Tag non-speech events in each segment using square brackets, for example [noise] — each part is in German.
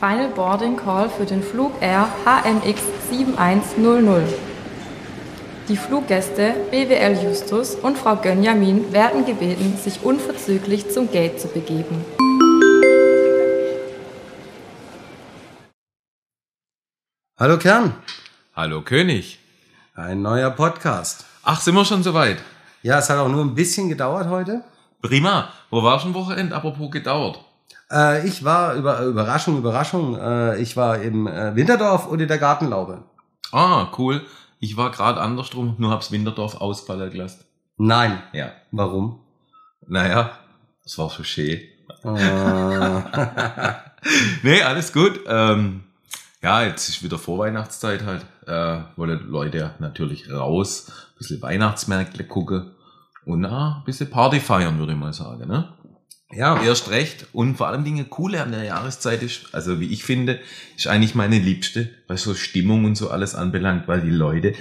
Final Boarding Call für den Flug Air HMX 7100. Die Fluggäste BWL Justus und Frau Gönjamin werden gebeten, sich unverzüglich zum Gate zu begeben. Hallo Kern, Hallo König. ein neuer Podcast. Ach, sind wir schon soweit? Ja, es hat auch nur ein bisschen gedauert heute. Prima. Wo war schon Wochenende? Apropos gedauert. Äh, ich war, über, Überraschung, Überraschung, äh, ich war im äh, Winterdorf und in der Gartenlaube. Ah, cool. Ich war gerade andersrum, nur hab's Winterdorf ausfallen gelassen. Nein. Ja. Warum? Naja, das war so schön. Äh, [laughs] Nee, alles gut. Ähm, ja, jetzt ist wieder Vorweihnachtszeit halt. Äh, wollen Leute natürlich raus, ein bisschen Weihnachtsmärkte gucken und na, ein bisschen Party feiern, würde ich mal sagen. Ne? Ja, Erst recht und vor allem Dinge coole an der Jahreszeit ist, also wie ich finde, ist eigentlich meine liebste, was so Stimmung und so alles anbelangt, weil die Leute,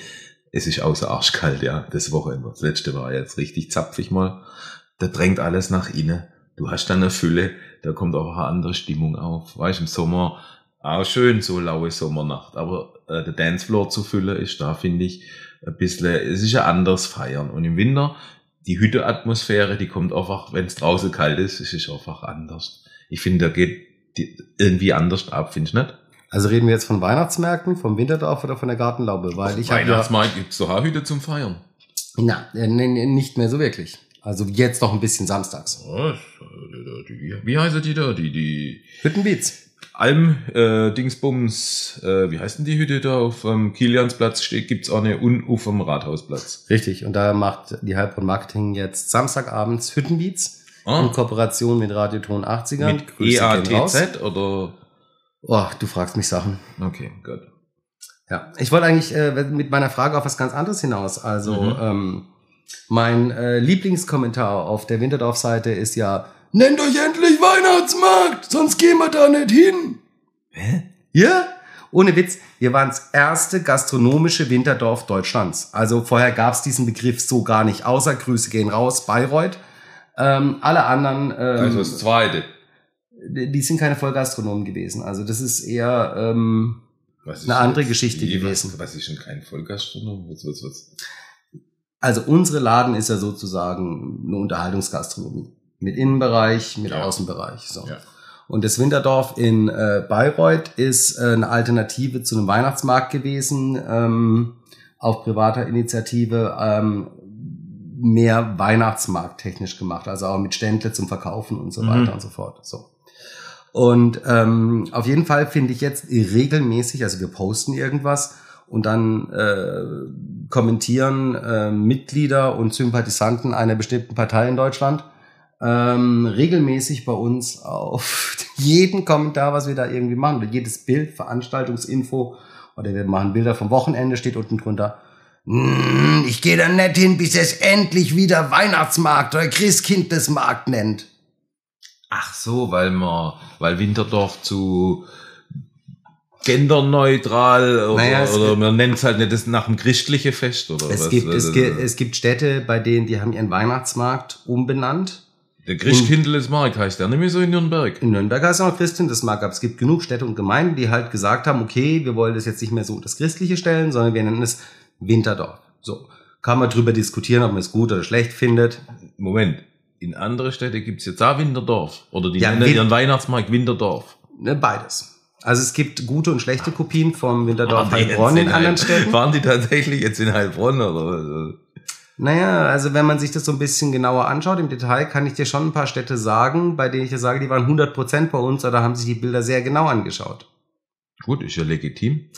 es ist außer arschkalt, ja, das Wochenende. Das letzte war jetzt richtig zapfig mal. Da drängt alles nach innen. Du hast dann eine Fülle, da kommt auch eine andere Stimmung auf. Weißt im Sommer auch schön, so laue Sommernacht. Aber äh, der Dancefloor zu füllen ist da, finde ich, ein bisschen, es ist ja anders feiern. Und im Winter, die Hütteatmosphäre, die kommt einfach, wenn es draußen kalt ist, es ist einfach anders. Ich finde, da geht die irgendwie anders ab, findest du nicht? also reden wir jetzt von Weihnachtsmärkten, vom Winterdorf oder von der Gartenlaube? Weil ich habe ja, Weihnachtsmarkt gibt's doch auch Hütte zum Feiern. na, äh, nicht mehr so wirklich. Also jetzt noch ein bisschen samstags. Was? Die- Wie heißt die da? Die, die Hüttenbeats. Alm, äh, Dingsbums, äh, wie heißt denn die Hütte da auf dem Kiliansplatz steht, gibt's auch eine und auf dem Rathausplatz. Richtig. Und da macht die Heilbronn Marketing jetzt Samstagabends Hüttenbeats Ah, in Kooperation mit Radioton 80er. mit. EATZ oder? Oh, du fragst mich Sachen. Okay, gut. Ja, ich wollte eigentlich äh, mit meiner Frage auf was ganz anderes hinaus. Also Mhm. ähm, mein äh, Lieblingskommentar auf der Winterdorf-Seite ist ja, nennt euch endlich Weihnachtsmarkt, sonst gehen wir da nicht hin. Hä? Ja? Ohne Witz, wir waren das erste gastronomische Winterdorf Deutschlands. Also vorher gab's diesen Begriff so gar nicht, außer Grüße gehen raus, Bayreuth. Ähm, alle anderen, ähm, Also das zweite. die die sind keine Vollgastronomen gewesen. Also das ist eher... Ähm, Was Eine andere jetzt Geschichte die- gewesen. Was, was ist denn kein Vollgastronom? Was, was, was? Also unsere Laden ist ja sozusagen eine Unterhaltungsgastronomie. Mit Innenbereich, mit Ja. Außenbereich. So. Ja. Und das Winterdorf in äh, Bayreuth ist äh, eine Alternative zu einem Weihnachtsmarkt gewesen, ähm, auf privater Initiative ähm, mehr Weihnachtsmarkt technisch gemacht, also auch mit Ständle zum Verkaufen und so Mhm. weiter und so fort. So. Und ähm, auf jeden Fall finde ich jetzt regelmäßig, also wir posten irgendwas und dann äh, kommentieren äh, Mitglieder und Sympathisanten einer bestimmten Partei in Deutschland ähm, regelmäßig bei uns auf [laughs] jeden Kommentar, was wir da irgendwie machen, oder jedes Bild, Veranstaltungsinfo, oder wir machen Bilder vom Wochenende, steht unten drunter. "Mm, Ich gehe da nicht hin, bis es endlich wieder Weihnachtsmarkt oder Christkindlesmarkt nennt. Ach so, weil man, weil Winterdorf zu genderneutral oder, Naja, oder man nennt es halt nicht das nach dem christlichen Fest oder Es was? gibt, es, gibt, es gibt Städte, bei denen die haben ihren Weihnachtsmarkt umbenannt. Der Christkindlesmarkt heißt der nicht mehr so in Nürnberg. In Nürnberg heißt es noch Christkindlesmarkt, aber es gibt genug Städte und Gemeinden, die halt gesagt haben, okay, wir wollen das jetzt nicht mehr so das Christliche stellen, sondern wir nennen es Winterdorf. So. Kann man drüber diskutieren, ob man es gut oder schlecht findet. Moment, in andere Städte gibt's jetzt auch Winterdorf. Oder die Ja, nennen ihren Weihnachtsmarkt Winterdorf. Ne, beides. Also es gibt gute und schlechte Kopien vom Winterdorf Heilbronn jetzt in anderen Städten. Waren die tatsächlich jetzt in Heilbronn oder? Naja, also wenn man sich das so ein bisschen genauer anschaut, im Detail kann ich dir schon ein paar Städte sagen, bei denen ich dir sage, die waren 100% bei uns oder haben sich die Bilder sehr genau angeschaut. Gut, ist ja legitim.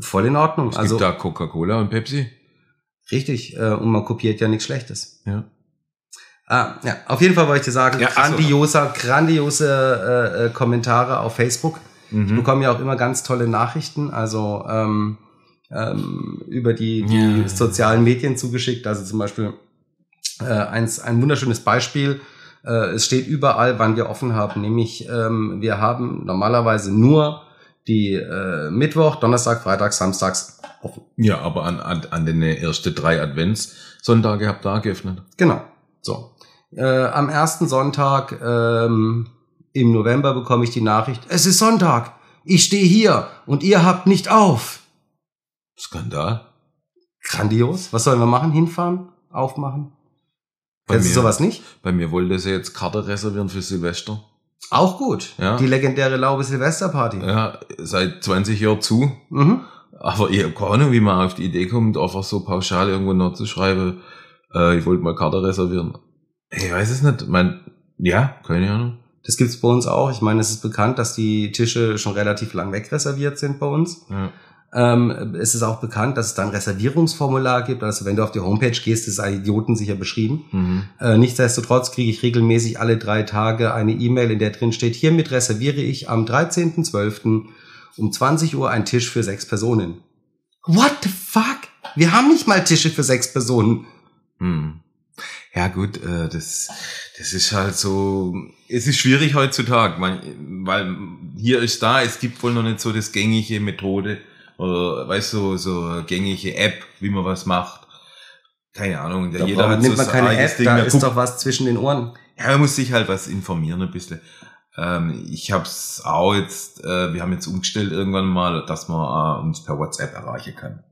Voll in Ordnung. Es also gibt da Coca-Cola und Pepsi. richtig, äh, und man kopiert ja nichts Schlechtes. Ja. Ah, ja, auf jeden Fall wollte ich dir sagen, Ja, so. grandioser, grandiose äh, äh, Kommentare auf Facebook. Ich Mhm. bekomme ja auch immer ganz tolle Nachrichten, also ähm, ähm, über die, die Ja. sozialen Medien zugeschickt. Also zum Beispiel äh, eins, ein wunderschönes Beispiel. Äh, es steht überall, wann wir offen haben. Nämlich ähm, wir haben normalerweise nur die äh, Mittwoch, Donnerstag, Freitag, Samstags offen. Ja, aber an, an, an den ersten drei Adventssonntage habt ihr geöffnet. Genau. So. Äh, am ersten Sonntag ähm, im November bekomme ich die Nachricht, es ist Sonntag. Ich stehe hier und ihr habt nicht auf. Skandal. Grandios. Was sollen wir machen? Hinfahren? Aufmachen? Bei Kennst du mir- sowas nicht? Bei mir wollte sie jetzt Karte reservieren für Silvester. Auch gut. Ja. Die legendäre Laube Silvesterparty. Ja, seit 20 Jahren zu. Mhm. Aber ich habe keine Ahnung, wie man auf die Idee kommt, einfach so pauschal irgendwo noch zu schreiben, äh, ich wollte mal Karte reservieren. Ich weiß es nicht. Mein, ja, keine Ahnung. Das gibt's bei uns auch. Ich meine, es ist bekannt, dass die Tische schon relativ lang wegreserviert sind bei uns. Ja. Ähm, es ist auch bekannt, dass es da ein Reservierungsformular gibt. Also wenn du auf die Homepage gehst, ist es Idioten sicher beschrieben. Mhm. Äh, nichtsdestotrotz kriege ich regelmäßig alle drei Tage eine E-Mail, in der drin steht, hiermit reserviere ich am 13.12. um 20 Uhr einen Tisch für sechs Personen. What the fuck? Wir haben nicht mal Tische für sechs Personen. Hm. Ja gut, äh, das, das ist halt so, es ist schwierig heutzutage, man, weil hier ist da, es gibt wohl noch nicht so das gängige Methode, oder weißt du, so gängige App, wie man was macht. Keine Ahnung, der, Da jeder hat nimmt so man keine App, Ding. da Da ist guckt- doch was zwischen den Ohren. Ja, man muss sich halt was informieren ein bisschen. Ähm, ich hab's auch jetzt, äh, wir haben jetzt umgestellt irgendwann mal, dass man äh, uns per WhatsApp erreichen kann.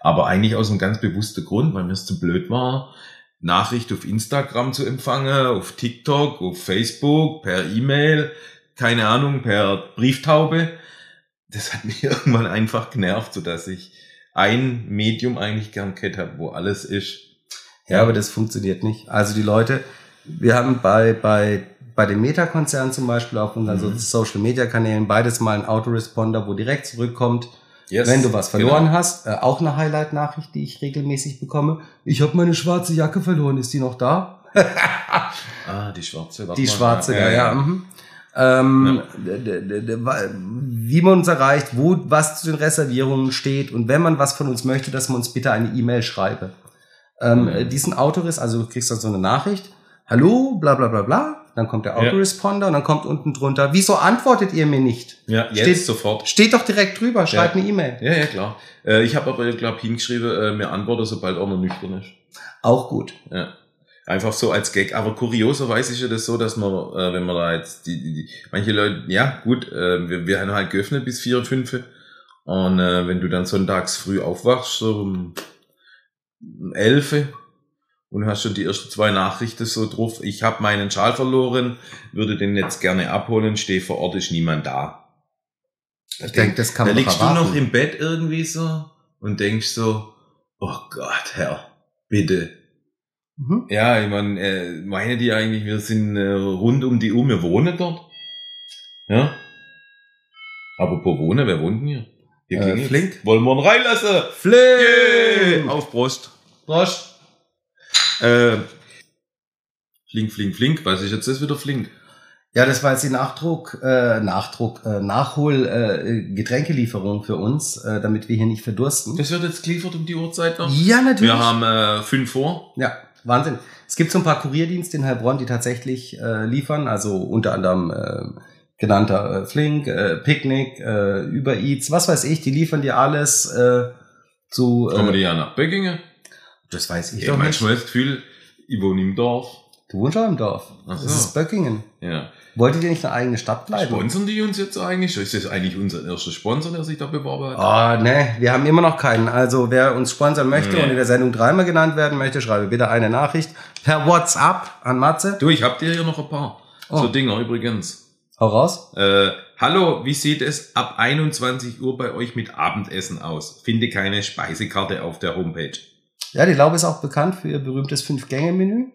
Aber eigentlich aus einem ganz bewussten Grund, weil mir es zu blöd war, Nachricht auf Instagram zu empfangen, auf TikTok, auf Facebook, per E-Mail, keine Ahnung, per Brieftaube. Das hat mich [laughs] irgendwann einfach genervt, sodass ich ein Medium eigentlich gern gehabt habe, wo alles ist. Ja, aber das funktioniert nicht. Also die Leute, wir haben bei, bei, bei den Meta-Konzernen zum Beispiel auf unseren Mhm. Social-Media-Kanälen beides mal einen Autoresponder, wo direkt zurückkommt, Yes, wenn du was verloren genau. hast. Äh, auch eine Highlight-Nachricht, die ich regelmäßig bekomme. Ich habe meine schwarze Jacke verloren, ist die noch da? Ah, die schwarze. Die schwarze, ja, ja. Mhm. Ähm, wa- wie man uns erreicht, wo was zu den Reservierungen steht und wenn man was von uns möchte, dass man uns bitte eine E-Mail schreibe. Ähm, Mhm. äh, Diesen Autoriss, also du kriegst dann so eine Nachricht, hallo, bla bla bla bla, dann kommt der Ja. Autoresponder und dann kommt unten drunter, wieso antwortet ihr mir nicht? Ja, jetzt Steht- sofort. Steht doch direkt drüber, schreibt Ja. eine E-Mail. Ja, ja, klar. Äh, ich habe aber, glaube hingeschrieben, äh, mir antworte, sobald auch noch nüchtern ist. Auch gut. Ja. Einfach so als Gag. Aber kurioserweise ist ja das so, dass man, äh, wenn man da jetzt die, die, die manche Leute, ja gut, äh, wir, wir haben halt geöffnet bis vier, fünf. Und äh, wenn du dann sonntags früh aufwachst, so um elf und hast schon die ersten zwei Nachrichten so drauf, ich habe meinen Schal verloren, würde den jetzt gerne abholen, stehe vor Ort, ist niemand da. Ich denke, das kann da man liegst doch du noch erwarten. im Bett irgendwie so und denkst so, oh Gott, Herr, bitte. Mhm. Ja, ich meine, äh, meine die eigentlich, wir sind äh, rund um die Uhr, wir wohnen dort. Ja. Apropos wohnen, wer wohnt denn hier? Hier Äh. Flink. Wollen wir ihn reinlassen? Flink! Auf Brust. Prost! Äh, flink, flink, flink. Was ist jetzt das wieder flink? Ja, das war jetzt die Nachdruck, äh, Nachdruck, äh, Nachhol, äh, Getränkelieferung für uns, äh, damit wir hier nicht verdursten. Das wird jetzt geliefert um die Uhrzeit noch? ja, natürlich. Wir haben äh, fünf vor. ja, Wahnsinn. Es gibt so ein paar Kurierdienste in Heilbronn, die tatsächlich äh, liefern, also unter anderem äh, genannter äh, Flink, äh, Picknick, äh, Uber Eats, was weiß ich, die liefern dir alles äh, zu. Kommen wir Äh, die ja nach Böckingen? das weiß ich Ich doch nicht. manchmal das Gefühl, ich wohne im Dorf. Du wohnst auch im Dorf. Ach so. Das ist Böckingen. Ja. Wolltet ihr nicht eine eigene Stadt bleiben? Sponsern die uns jetzt eigentlich? Ist das eigentlich unser erster Sponsor, der sich da beworben hat? Ah, ne, wir haben immer noch keinen. Also wer uns sponsern möchte Nee. und in der Sendung dreimal genannt werden möchte, schreibe bitte eine Nachricht per WhatsApp an Matze. Du, ich hab dir hier noch ein paar. Oh. So Dinger übrigens. Hau raus. Äh, hallo, wie sieht es ab 21 Uhr bei euch mit Abendessen aus? Finde keine Speisekarte auf der Homepage. Ja, die Laube ist auch bekannt für ihr berühmtes Fünf-Gänge-Menü.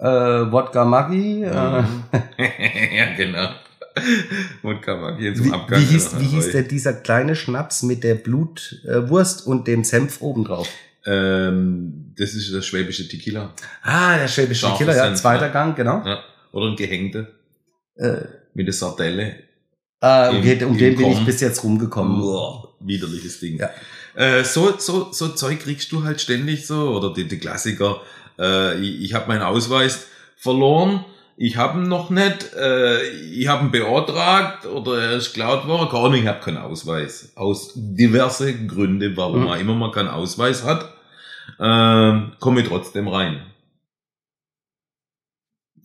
Äh, Wodka Maggi. Äh, Mhm. [laughs] ja, genau. Wodka Maggi zum wie, Abgang. wie, hieß, wie hieß denn dieser kleine Schnaps mit der Blutwurst und dem Senf obendrauf? Ähm, das ist das schwäbische Tequila. Ah, der schwäbische Scharfer Killer, ja, zweiter ja. Gang, genau. Ja. Oder ein Gehängte Äh, mit der Sardelle. äh, um den, um den bin ich bis jetzt rumgekommen. Uah, widerliches Ding. Ja. Äh, so, so, so Zeug kriegst du halt ständig so. Oder die, die Klassiker. Äh, ich ich habe meinen Ausweis verloren. Ich habe ihn noch nicht. Äh, ich habe ihn beantragt oder er ist geklaut worden. Keine Ahnung, ich habe keinen Ausweis. Aus diverse Gründe, warum Mhm. man immer mal keinen Ausweis hat, ähm, komme ich trotzdem rein.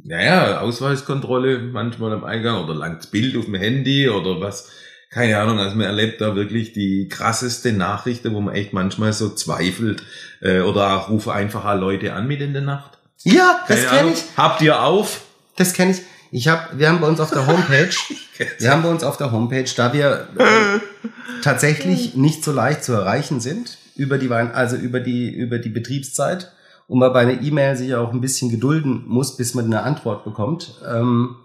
Naja, Ausweiskontrolle manchmal am Eingang oder langts Bild auf dem Handy oder was. Keine Ahnung, also man erlebt da wirklich die krasseste Nachrichten, wo man echt manchmal so zweifelt äh, oder auch rufe einfach Leute an mit in der Nacht. Ja, das Keine kenne Ahnung. ich. Habt ihr auf? Das kenne ich. Ich habe, wir haben bei uns auf der Homepage, [laughs] wir haben bei uns auf der Homepage, da wir äh, tatsächlich [laughs] nicht so leicht zu erreichen sind über die Wein, also über die über die Betriebszeit und man bei einer E-Mail sich auch ein bisschen gedulden muss, bis man eine Antwort bekommt. Ähm,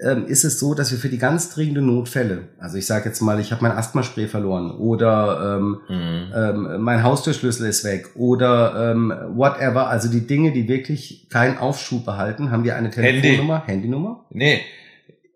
ähm, ist es so, dass wir für die ganz dringenden Notfälle, also ich sage jetzt mal, ich habe mein Asthmaspray verloren oder ähm, ähm, mein Haustürschlüssel ist weg oder ähm, whatever, also die Dinge, die wirklich keinen Aufschub behalten, haben wir eine Handy. Telefonnummer, Handynummer? Nee,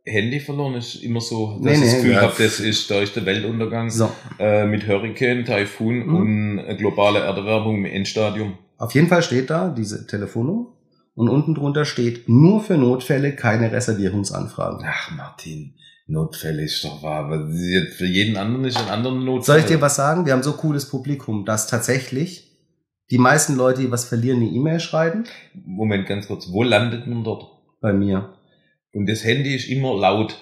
Handy verloren ist immer so, dass Nee, ich das nee, Gefühl ja. habe, das ist, da ist der Weltuntergang So, äh, mit Hurricane, Taifun Mhm. und äh, globale Erderwärmung im Endstadium. auf jeden Fall steht da diese Telefonnummer und unten drunter steht nur für Notfälle keine Reservierungsanfragen. Ach Martin, Notfälle ist doch wahr. aber Für jeden anderen ist ein anderer Notfall. Soll ich dir was sagen? Wir haben so cooles Publikum, dass tatsächlich die meisten Leute, die was verlieren, eine E-Mail schreiben. Moment, ganz kurz. Wo landet man dort? Bei mir. Und das Handy ist immer laut.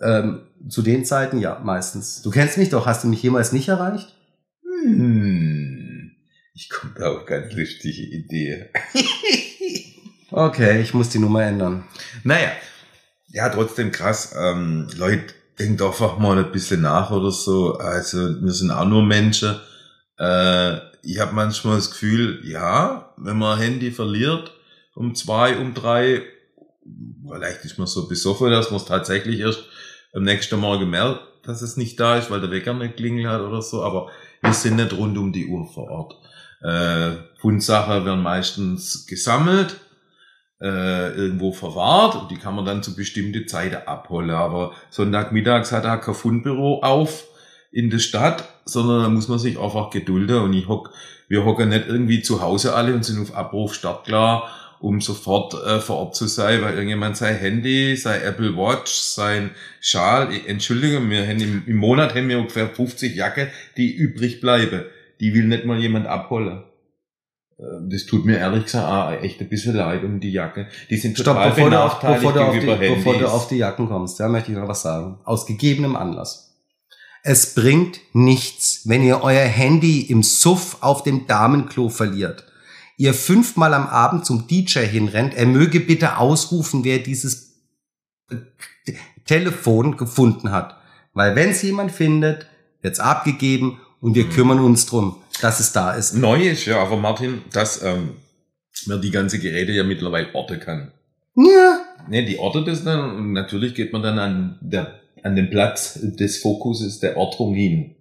Ähm, zu den Zeiten ja, meistens. Du kennst mich doch, hast du mich jemals nicht erreicht? Hm. Ich komme da auf ganz lustige Idee. [laughs] Okay, ich muss die Nummer ändern. Naja, ja, trotzdem krass. Ähm, Leute, denkt einfach mal ein bisschen nach oder so. Also, wir sind auch nur Menschen. Äh, ich habe manchmal das Gefühl, ja, wenn man ein Handy verliert, um zwei, um drei, vielleicht ist man so besoffen, dass man es tatsächlich erst am nächsten Morgen merkt, dass es nicht da ist, weil der Wecker nicht klingelt hat oder so, aber wir sind nicht rund um die Uhr vor Ort. Äh, Fundsachen werden meistens gesammelt, äh, irgendwo verwahrt und die kann man dann zu bestimmten Zeiten abholen. Aber Sonntagmittags hat er kein Fundbüro auf in der Stadt, sondern da muss man sich einfach gedulden und ich hock, wir hocken nicht irgendwie zu Hause alle und sind auf Abruf startklar, um sofort äh, vor Ort zu sein, weil irgendjemand sein Handy, sein Apple Watch, sein Schal, ich- Entschuldigung, wir haben im, im Monat haben wir ungefähr 50 Jacke, die übrig bleiben. Die will nicht mal jemand abholen. Äh, Das tut mir ehrlich gesagt auch echt ein bisschen leid um die Jacke. Die sind Stopp, total bevor du, auf, bevor, du auf die, gegenüber bevor du Handys. auf die Jacken kommst, da möchte ich noch was sagen. Aus gegebenem Anlass. Es bringt nichts, wenn ihr euer Handy im Suff auf dem Damenklo verliert. Ihr fünfmal am Abend zum DJ hinrennt, er möge bitte ausrufen, wer dieses Telefon gefunden hat. Weil wenn es jemand findet, wird's abgegeben und wir kümmern uns drum, dass es da ist. Neu ist ja aber Martin, dass ähm, man die ganze Geräte ja mittlerweile orten kann. Ja. Ne, die ortet es dann und natürlich geht man dann an, der, an den Platz des Fokuses der Ortung hin.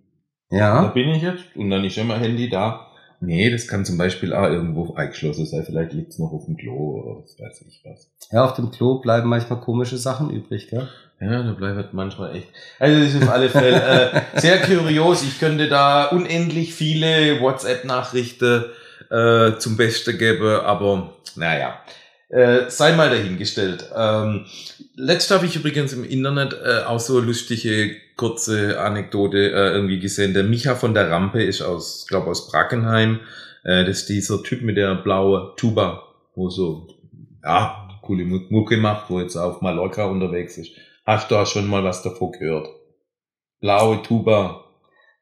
Da Ja. bin ich jetzt und dann ist ja mein Handy da. Nee, das kann zum Beispiel auch irgendwo eingeschlossen sein. Vielleicht liegt's noch auf dem Klo oder was weiß ich was. Ja, auf dem Klo bleiben manchmal komische Sachen übrig, gell? Ja, da bleibt manchmal echt. Also das ist auf alle Fälle äh, sehr kurios. Ich könnte da unendlich viele WhatsApp-Nachrichten äh, zum Besten geben, aber naja. Äh, sei mal dahingestellt. Ähm, letzt habe ich übrigens im Internet äh, auch so lustige kurze Anekdote äh, irgendwie gesehen. Der Micha von der Rampe ist aus, glaube aus Brackenheim. Äh, das ist dieser Typ mit der blauen Tuba, wo so ja coole Mu- Mucke macht, wo jetzt auf Mallorca unterwegs ist. Hast du auch schon mal was davon gehört? Blaue Tuba,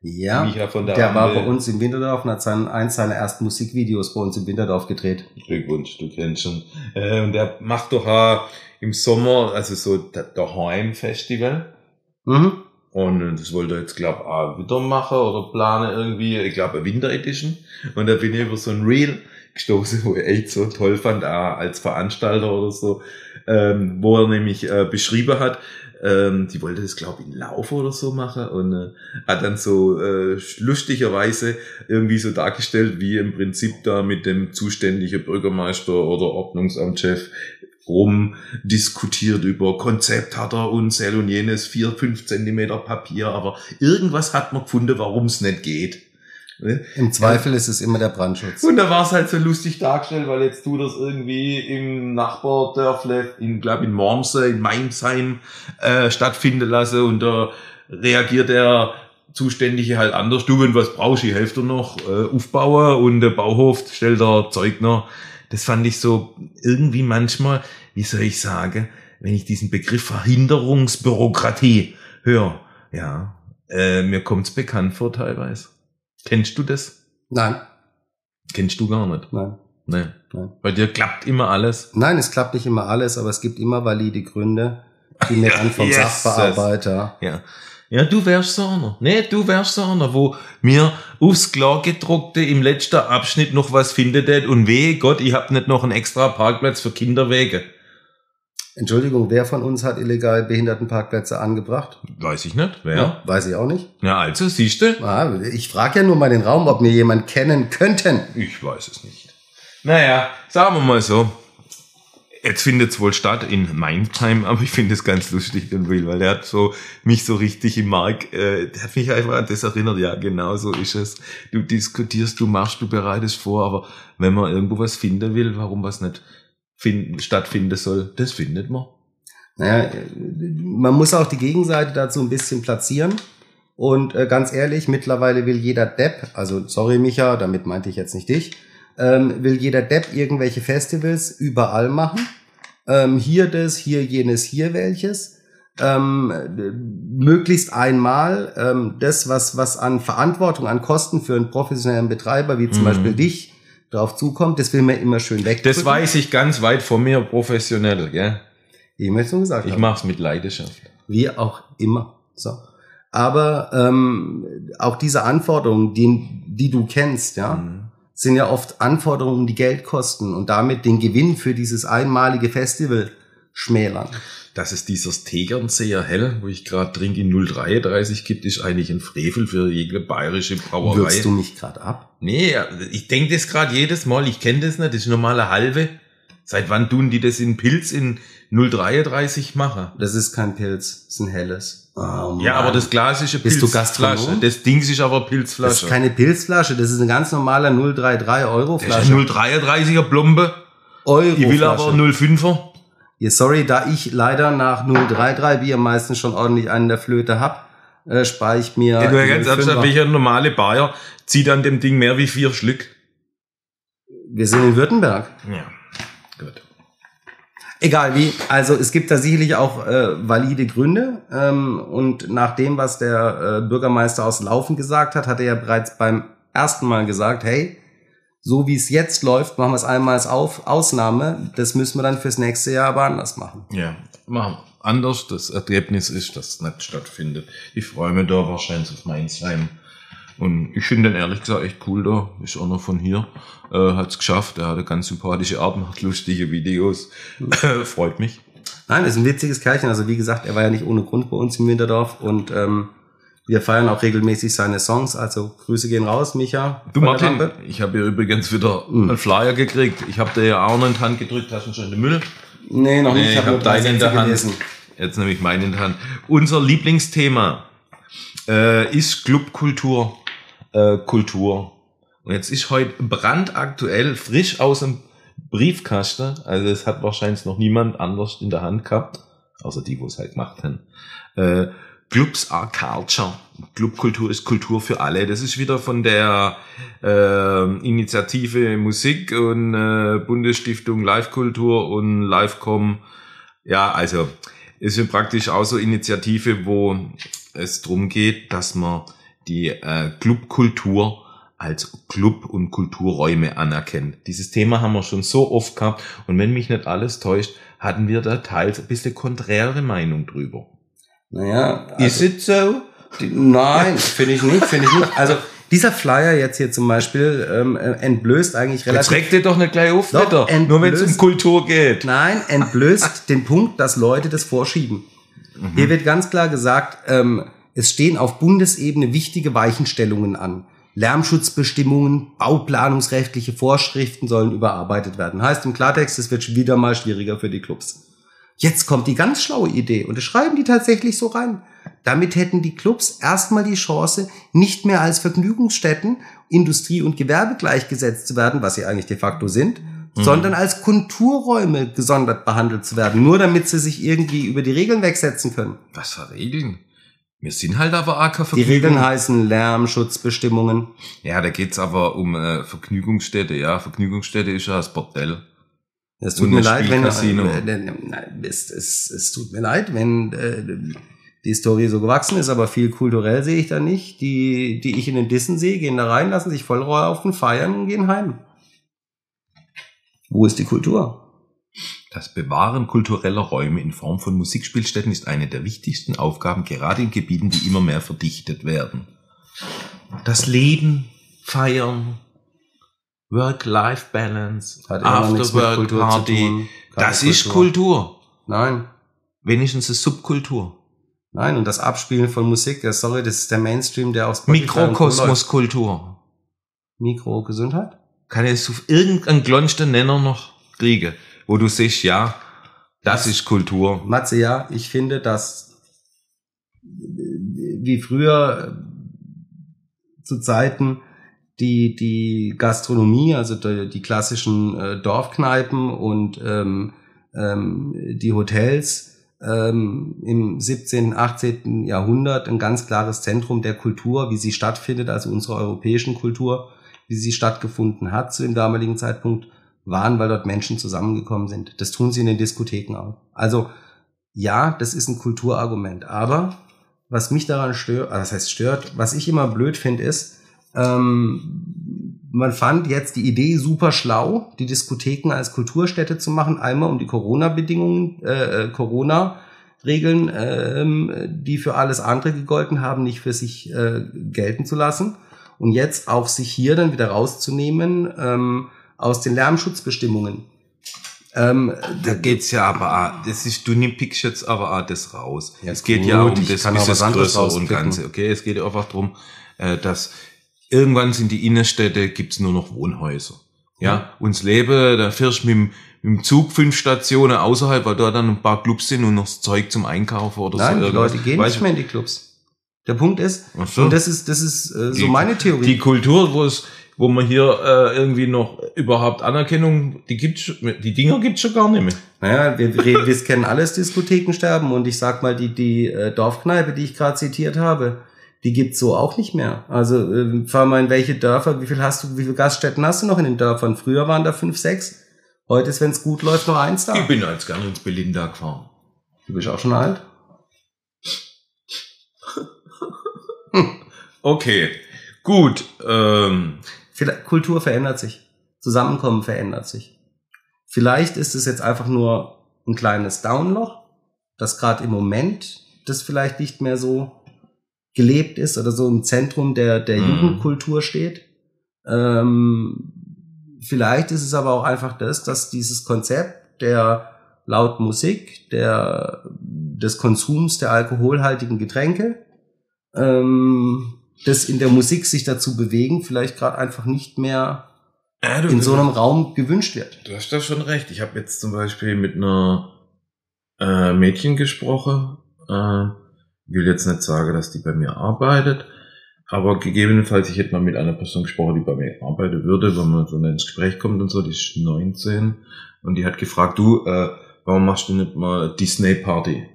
Ja. Micha von der, Der war bei uns im Winterdorf und hat seinen, eins seiner ersten Musikvideos bei uns im Winterdorf gedreht. Glückwunsch, du kennst schon. Äh, und der macht doch auch im Sommer, also so der, Heim-Festival. Mhm. Und das wollte er jetzt, glaube ich, auch wieder machen oder planen irgendwie, ich glaube, eine Winter-Edition. Und da bin ich über so ein Reel gestoßen, wo ich echt so toll fand, auch als Veranstalter oder so, ähm, wo er nämlich äh, beschrieben hat, ähm, die wollte das, glaube ich, in Lauf oder so machen und äh, hat dann so äh, lustigerweise irgendwie so dargestellt, wie im Prinzip da mit dem zuständigen Bürgermeister oder Ordnungsamtchef rum diskutiert über Konzept hat er und sel und jenes, vier, fünf Zentimeter Papier, aber irgendwas hat man gefunden, warum es nicht geht. Ne? Im Zweifel ist es immer der Brandschutz. Und da war es halt so lustig dargestellt, weil jetzt du das irgendwie im Nachbardörfle, in, glaube in Wormse, in Mainsheim äh, stattfinden lasse und da reagiert der Zuständige halt anders. Du, wenn was brauchst, ich helfe dir noch äh, aufbauen und der Bauhof stellt der Zeugner. Das fand ich so irgendwie manchmal, wie soll ich sagen, wenn ich diesen Begriff Verhinderungsbürokratie höre, Ja. Äh, mir kommt's bekannt vor teilweise. Kennst du das? Nein, Kennst du gar nicht. nein. Nee. Nein. Bei dir klappt immer alles. Nein, es klappt nicht immer alles, aber es gibt immer valide Gründe, die mir [laughs] dann vom Yes. Sachbearbeiter. Ja. Ja, du wärst so einer. Nee, du wärst so einer, wo mir aufs Klargedruckte im letzten Abschnitt noch was findet und wehe Gott, ich hab nicht noch einen extra Parkplatz für Kinderwege. Entschuldigung, wer von uns hat illegal Behindertenparkplätze angebracht? Weiß ich nicht. Wer? Ja, Ja, weiß ich auch nicht. also, siehst du? Ah, ich frage ja nur mal den Raum, ob mir jemand kennen könnten. Ich weiß es nicht. Naja, sagen wir mal so. Jetzt findet es wohl statt in Mindtime, aber ich finde es ganz lustig, den Will, weil der hat so mich so richtig im Mark, äh, der hat mich einfach an das erinnert, ja, genau so ist es. Du diskutierst, du machst, du bereitest vor, aber wenn man irgendwo was finden will, warum was nicht finden, stattfinden soll, das findet man. Naja, man muss auch die Gegenseite dazu ein bisschen platzieren. Und äh, ganz ehrlich, mittlerweile will jeder Depp, also sorry Micha, damit meinte ich jetzt nicht dich, ähm, will jeder Depp irgendwelche Festivals überall machen. Ähm, hier das, hier jenes, hier welches. Ähm, äh, möglichst einmal ähm, das, was, was an Verantwortung, an Kosten für einen professionellen Betreiber, wie zum Mhm. Beispiel dich, drauf zukommt, das will man immer schön weg. Das weiß ich ganz weit von mir professionell, gell? Wie ich schon gesagt Ich habe. mach's mit Leidenschaft. Wie auch immer. So. Aber ähm, auch diese Anforderungen, die, die du kennst, ja, Mhm. sind ja oft Anforderungen, die Geld kosten und damit den Gewinn für dieses einmalige Festival schmälern. Dass es dieses Tegernseer Hell, wo ich gerade trinke, in 033 gibt, ist eigentlich ein Frevel für jede bayerische Brauerei. Würzt du mich gerade ab? Nee, ich denke das gerade jedes Mal, ich kenne das nicht, das ist normale halbe. Seit wann tun die das in Pilz in 033 machen? Das ist kein Pilz, das ist ein helles. Oh, Ja, aber das Glas ist eine Bist du Pilzflasche. Das Ding ist aber das Pilzflasche. ist keine Pilzflasche, das ist eine ganz normale 033 Euro das ist Flasche. eine 033er Plombe. Euro Ich will aber 05er. Ja, sorry, da ich leider nach 033 Bier meistens schon ordentlich einen der Flöte hab, äh, spare ich mir. Ja, du ganz 05er. ernsthaft, welcher normale Bayer zieht an dem Ding mehr wie vier Schlück? Wir sind in Württemberg. Ja, gut. Egal wie, also es gibt da sicherlich auch äh, valide Gründe. Ähm, und nach dem, was der äh, Bürgermeister aus Laufen gesagt hat, hat er ja bereits beim ersten Mal gesagt, hey, so wie es jetzt läuft, machen wir es einmal als Auf Ausnahme. Das müssen wir dann fürs nächste Jahr aber anders machen. Ja, machen wir. Anders, das Ergebnis ist, dass es nicht stattfindet. Ich freue mich da wahrscheinlich auf Mainzheim. Und ich finde den ehrlich gesagt echt cool da. Ist auch noch von hier. Äh, hat's geschafft. Er hat eine ganz sympathische Art, macht lustige Videos. [laughs] Freut mich. Nein, ist ein witziges Kerlchen. Also wie gesagt, er war ja nicht ohne Grund bei uns im Winterdorf und ähm, wir feiern auch regelmäßig seine Songs. Also Grüße gehen raus, Micha. Du Martin, ich habe hier übrigens wieder Mhm. einen Flyer gekriegt. Ich habe dir ja auch noch in die Hand gedrückt. Hast du schon den Müll? Nee, noch nicht. Nee, ich hab habe drei deinen in der Hand. gelesen. Jetzt nehme ich meinen in der Hand. Unser Lieblingsthema äh, ist Clubkultur. Äh, Kultur. Und jetzt ist heute brandaktuell, frisch aus dem Briefkasten, also es hat wahrscheinlich noch niemand anders in der Hand gehabt, außer die, wo es halt gemacht haben. Äh, Clubs are Culture. Clubkultur ist Kultur für alle. Das ist wieder von der äh, Initiative Musik und äh, Bundesstiftung Live-Kultur und Livecom. Ja, also ist praktisch auch so Initiative, wo es drum geht, dass man die äh, Clubkultur als Club- und Kulturräume anerkennt. Dieses Thema haben wir schon so oft gehabt und wenn mich nicht alles täuscht, hatten wir da teils ein bisschen konträre Meinung drüber. Naja, Ist also, es so? die, nein, [laughs] finde ich nicht, finde ich nicht. Also dieser Flyer jetzt hier zum Beispiel ähm, äh, entblößt eigentlich Jetzt relativ regt ihr doch nicht gleich auf, Doch, bitte. Nur wenn es um entblößt. Kultur geht. Nein, entblößt [laughs] den Punkt, dass Leute das vorschieben. Mhm. Hier wird ganz klar gesagt, ähm, es stehen auf Bundesebene wichtige Weichenstellungen an. Lärmschutzbestimmungen, bauplanungsrechtliche Vorschriften sollen überarbeitet werden. Heißt im Klartext, es wird wieder mal schwieriger für die Clubs. Jetzt kommt die ganz schlaue Idee und das schreiben die tatsächlich so rein. Damit hätten die Clubs erstmal die Chance, nicht mehr als Vergnügungsstätten, Industrie und Gewerbe gleichgesetzt zu werden, was sie eigentlich de facto sind, sondern als Kulturräume gesondert behandelt zu werden, nur damit sie sich irgendwie über die Regeln wegsetzen können. Was für Regeln? Wir sind halt aber keine Die Regeln heißen Lärmschutzbestimmungen. Ja, da geht's aber um äh, Vergnügungsstätte. Ja, Vergnügungsstätte ist ja das Bordell. Es tut mir leid, wenn äh, äh, es, es, es tut mir leid, wenn äh, die Historie so gewachsen ist, aber viel kulturell sehe ich da nicht. Die, die ich in den Dissen sehe, gehen da rein, lassen sich Vollrohr auf und feiern und gehen heim. Wo ist die Kultur? Das Bewahren kultureller Räume in Form von Musikspielstätten ist eine der wichtigsten Aufgaben, gerade in Gebieten, die immer mehr verdichtet werden. Das Leben feiern, Work-Life-Balance, Kultur After-Work-Party, das ist Kultur. Nein. Wenigstens eine Subkultur. Nein, und das Abspielen von Musik, ja, sorry, das ist der Mainstream, der aus. Mikrokosmos-Kultur. Mikrogesundheit? Kann ich auf irgendeinen glonsten Nenner noch kriegen, wo du siehst, ja, das ist Kultur. Matze, ja, ich finde, dass wie früher äh, zu Zeiten die, die Gastronomie, also die, die klassischen äh, Dorfkneipen und ähm, ähm, die Hotels ähm, im 17., 18. Jahrhundert ein ganz klares Zentrum der Kultur, wie sie stattfindet, also unserer europäischen Kultur, wie sie stattgefunden hat zu dem damaligen Zeitpunkt, waren, weil dort Menschen zusammengekommen sind. Das tun sie in den Diskotheken auch. Also ja, das ist ein Kulturargument. Aber was mich daran stört, das heißt stört, was ich immer blöd finde, ist, ähm, man fand jetzt die Idee super schlau, die Diskotheken als Kulturstätte zu machen, einmal um die Corona-Bedingungen, äh, Corona-Regeln, ähm, die für alles andere gegolten haben, nicht für sich äh, gelten zu lassen. Und jetzt auch sich hier dann wieder rauszunehmen ähm, aus den Lärmschutzbestimmungen. Ähm, Da geht's ja aber, auch- das ist, du pickst jetzt aber auch das raus. Ja, es geht gut, ja um das, anderes Größere und. Ganze, okay? Es geht einfach darum, äh, dass irgendwann sind die Innenstädte, gibt's nur noch Wohnhäuser. Ja, das Leben, da fährst du mit, dem- mit dem Zug fünf Stationen außerhalb, weil da dann ein paar Clubs sind und noch das Zeug zum Einkaufen oder Nein, so. die irgendwas. Leute gehen Weißt nicht mehr in die Clubs. Der Punkt ist, so. und das ist, das ist äh, so Die- meine Theorie. Die Kultur, wo es, wo man hier äh, irgendwie noch überhaupt Anerkennung, die gibt's, die Dinger gibt's schon gar nicht mehr. Naja, wir reden, wir kennen alles Diskothekensterben und ich sag mal, die, die äh, Dorfkneipe, die ich gerade zitiert habe, die gibt's so auch nicht mehr. Also ähm, fahr mal in welche Dörfer, wie viel hast du, wie viele Gaststätten hast du noch in den Dörfern? Früher waren da fünf, sechs. Heute ist, wenn es gut läuft, noch eins da. Ich bin als gerne ins Belinda gefahren. Du bist auch schon alt. [laughs] Okay, gut. Ähm, Kultur verändert sich. Zusammenkommen verändert sich. Vielleicht ist es jetzt einfach nur ein kleines Downloch, dass gerade im Moment das vielleicht nicht mehr so gelebt ist oder so im Zentrum der, der Mhm. Jugendkultur steht. Ähm, vielleicht ist es aber auch einfach das, dass dieses Konzept der laut Musik, der, des Konsums der alkoholhaltigen Getränke, ähm, das in der Musik sich dazu bewegen, vielleicht gerade einfach nicht mehr ja, in so einem Raum gewünscht wird. du hast da schon recht. Ich habe jetzt zum Beispiel mit einer äh, Mädchen gesprochen. Äh, will jetzt nicht sagen, dass die bei mir arbeitet. Aber gegebenenfalls, ich hätte mal mit einer Person gesprochen, die bei mir arbeiten würde, wenn man so ins Gespräch kommt und so, die ist 19 und die hat gefragt, du, äh, warum machst du nicht mal Disney-Party?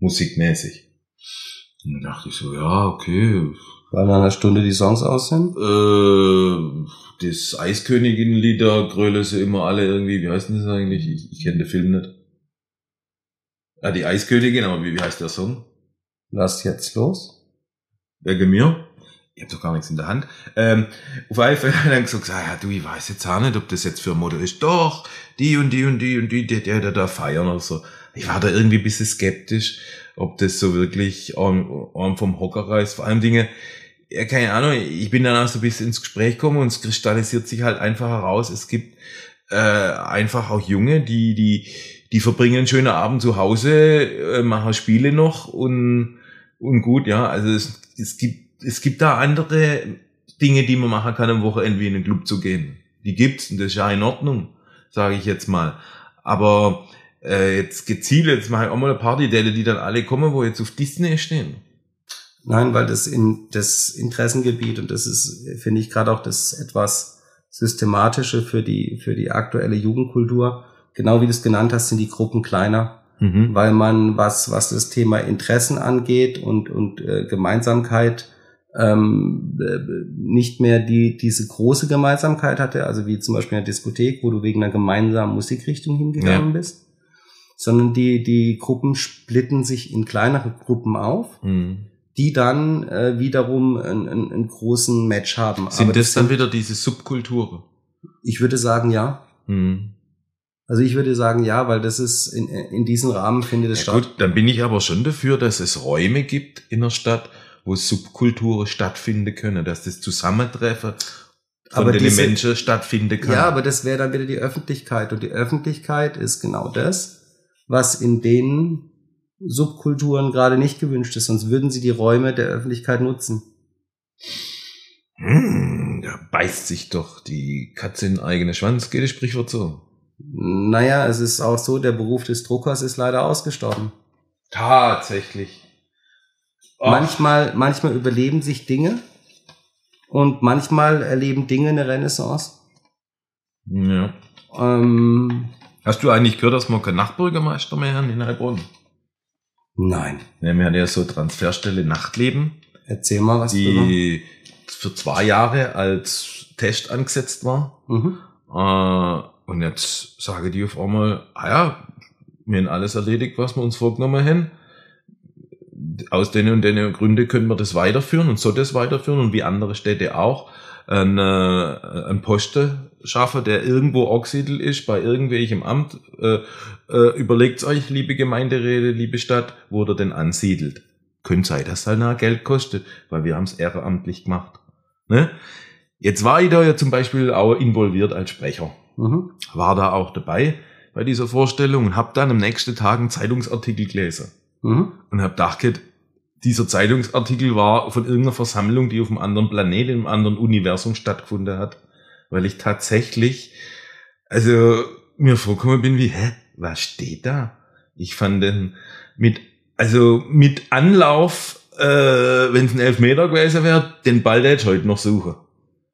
Musikmäßig. Und dann dachte ich so, ja, okay, Weil nach einer Stunde die Songs aus sind. äh, das Eiskönigin-Lieder gröle sie immer alle irgendwie, wie heißt denn das eigentlich? Ich, ich kenne den Film nicht. Ah, die Eiskönigin, aber wie, wie heißt der Song? Lass jetzt los. Wegen mir? Ich habe doch gar nichts in der Hand. Ähm, auf jeden Fall hat er dann gesagt, ah, ja, du, ich weiß jetzt auch nicht, ob das jetzt für ein Motto ist. Doch, die und die und die und die, die, die, die da feiern oder so. Ich war da irgendwie ein bisschen skeptisch, ob das so wirklich arm, arm vom Hocker reißt. Vor allem Dinge, ja, keine Ahnung, ich bin dann auch so ein bisschen ins Gespräch gekommen und es kristallisiert sich halt einfach heraus, es gibt äh, einfach auch Junge, die, die, die verbringen einen schönen Abend zu Hause, äh, machen Spiele noch und, und gut, ja, also es, es gibt, es gibt da andere Dinge, die man machen kann am Wochenende in den Club zu gehen. Die gibt's und das ist ja in Ordnung, sage ich jetzt mal. Aber äh, jetzt gezielt, jetzt mache ich auch mal eine Party, die, die dann alle kommen, wo jetzt auf Disney stehen. Nein, weil das in das Interessengebiet und das ist, finde ich, gerade auch das etwas systematische für die für die aktuelle Jugendkultur. Genau wie du es genannt hast, sind die Gruppen kleiner, Mhm. weil man was was das Thema Interessen angeht und und äh, Gemeinsamkeit ähm, äh, nicht mehr die diese große Gemeinsamkeit hatte, also wie zum Beispiel in der Diskothek, wo du wegen einer gemeinsamen Musikrichtung hingegangen bist, sondern die, die Gruppen splitten sich in kleinere Gruppen auf, Mhm. die dann äh, wiederum einen, einen, einen großen Match haben. Sind das dann sind- wieder diese Subkulturen? Ich würde sagen, ja. Mhm. Also ich würde sagen, ja, weil das ist in, in diesem Rahmen findet es Ja, statt. gut, dann bin ich aber schon dafür, dass es Räume gibt in der Stadt, wo Subkulturen stattfinden können, dass das Zusammentreffen von Aber den diese- Menschen stattfinden kann. Ja, aber das wäre dann wieder die Öffentlichkeit. Und die Öffentlichkeit ist genau das, was in den Subkulturen gerade nicht gewünscht ist. Sonst würden sie die Räume der Öffentlichkeit nutzen. Hm, da beißt sich doch die Katze in den eigenen Schwanz, geht das Sprichwort so. Naja, es ist auch so, der Beruf des Druckers ist leider ausgestorben. Tatsächlich. Ach, Manchmal, manchmal überleben sich Dinge und manchmal erleben Dinge eine Renaissance. ja. Ähm, Hast du eigentlich gehört, dass wir keinen Nachtbürgermeister mehr haben in Heilbronn? nein. Ja, wir haben ja so Transferstelle Nachtleben, Erzähl mal was drüber. die für zwei Jahre als Test angesetzt war. Mhm. Äh, und jetzt sage die auf einmal, ah ja, wir haben alles erledigt, was wir uns vorgenommen haben. Aus den und den Gründen können wir das weiterführen und so das weiterführen und wie andere Städte auch einen, äh, einen Posten schaffen, der irgendwo angesiedelt ist, bei irgendwelchem Amt. Äh, äh, überlegt euch, liebe Gemeinderäte, liebe Stadt, wo der denn ansiedelt. Könnte sein, dass halt nach Geld kostet, weil wir haben es ehrenamtlich gemacht. Ne? Jetzt war ich da ja zum Beispiel auch involviert als Sprecher Mhm. war da auch dabei bei dieser Vorstellung und habe dann am nächsten Tag einen Zeitungsartikel gelesen Mhm. und habe gedacht, dieser Zeitungsartikel war von irgendeiner Versammlung, die auf einem anderen Planeten, im anderen Universum stattgefunden hat, weil ich tatsächlich, also mir vorgekommen bin wie, hä, was steht da? Ich fand den mit, also mit Anlauf, äh, wenn es ein Elfmeter gewesen wäre, den Ball der jetzt heute noch suchen.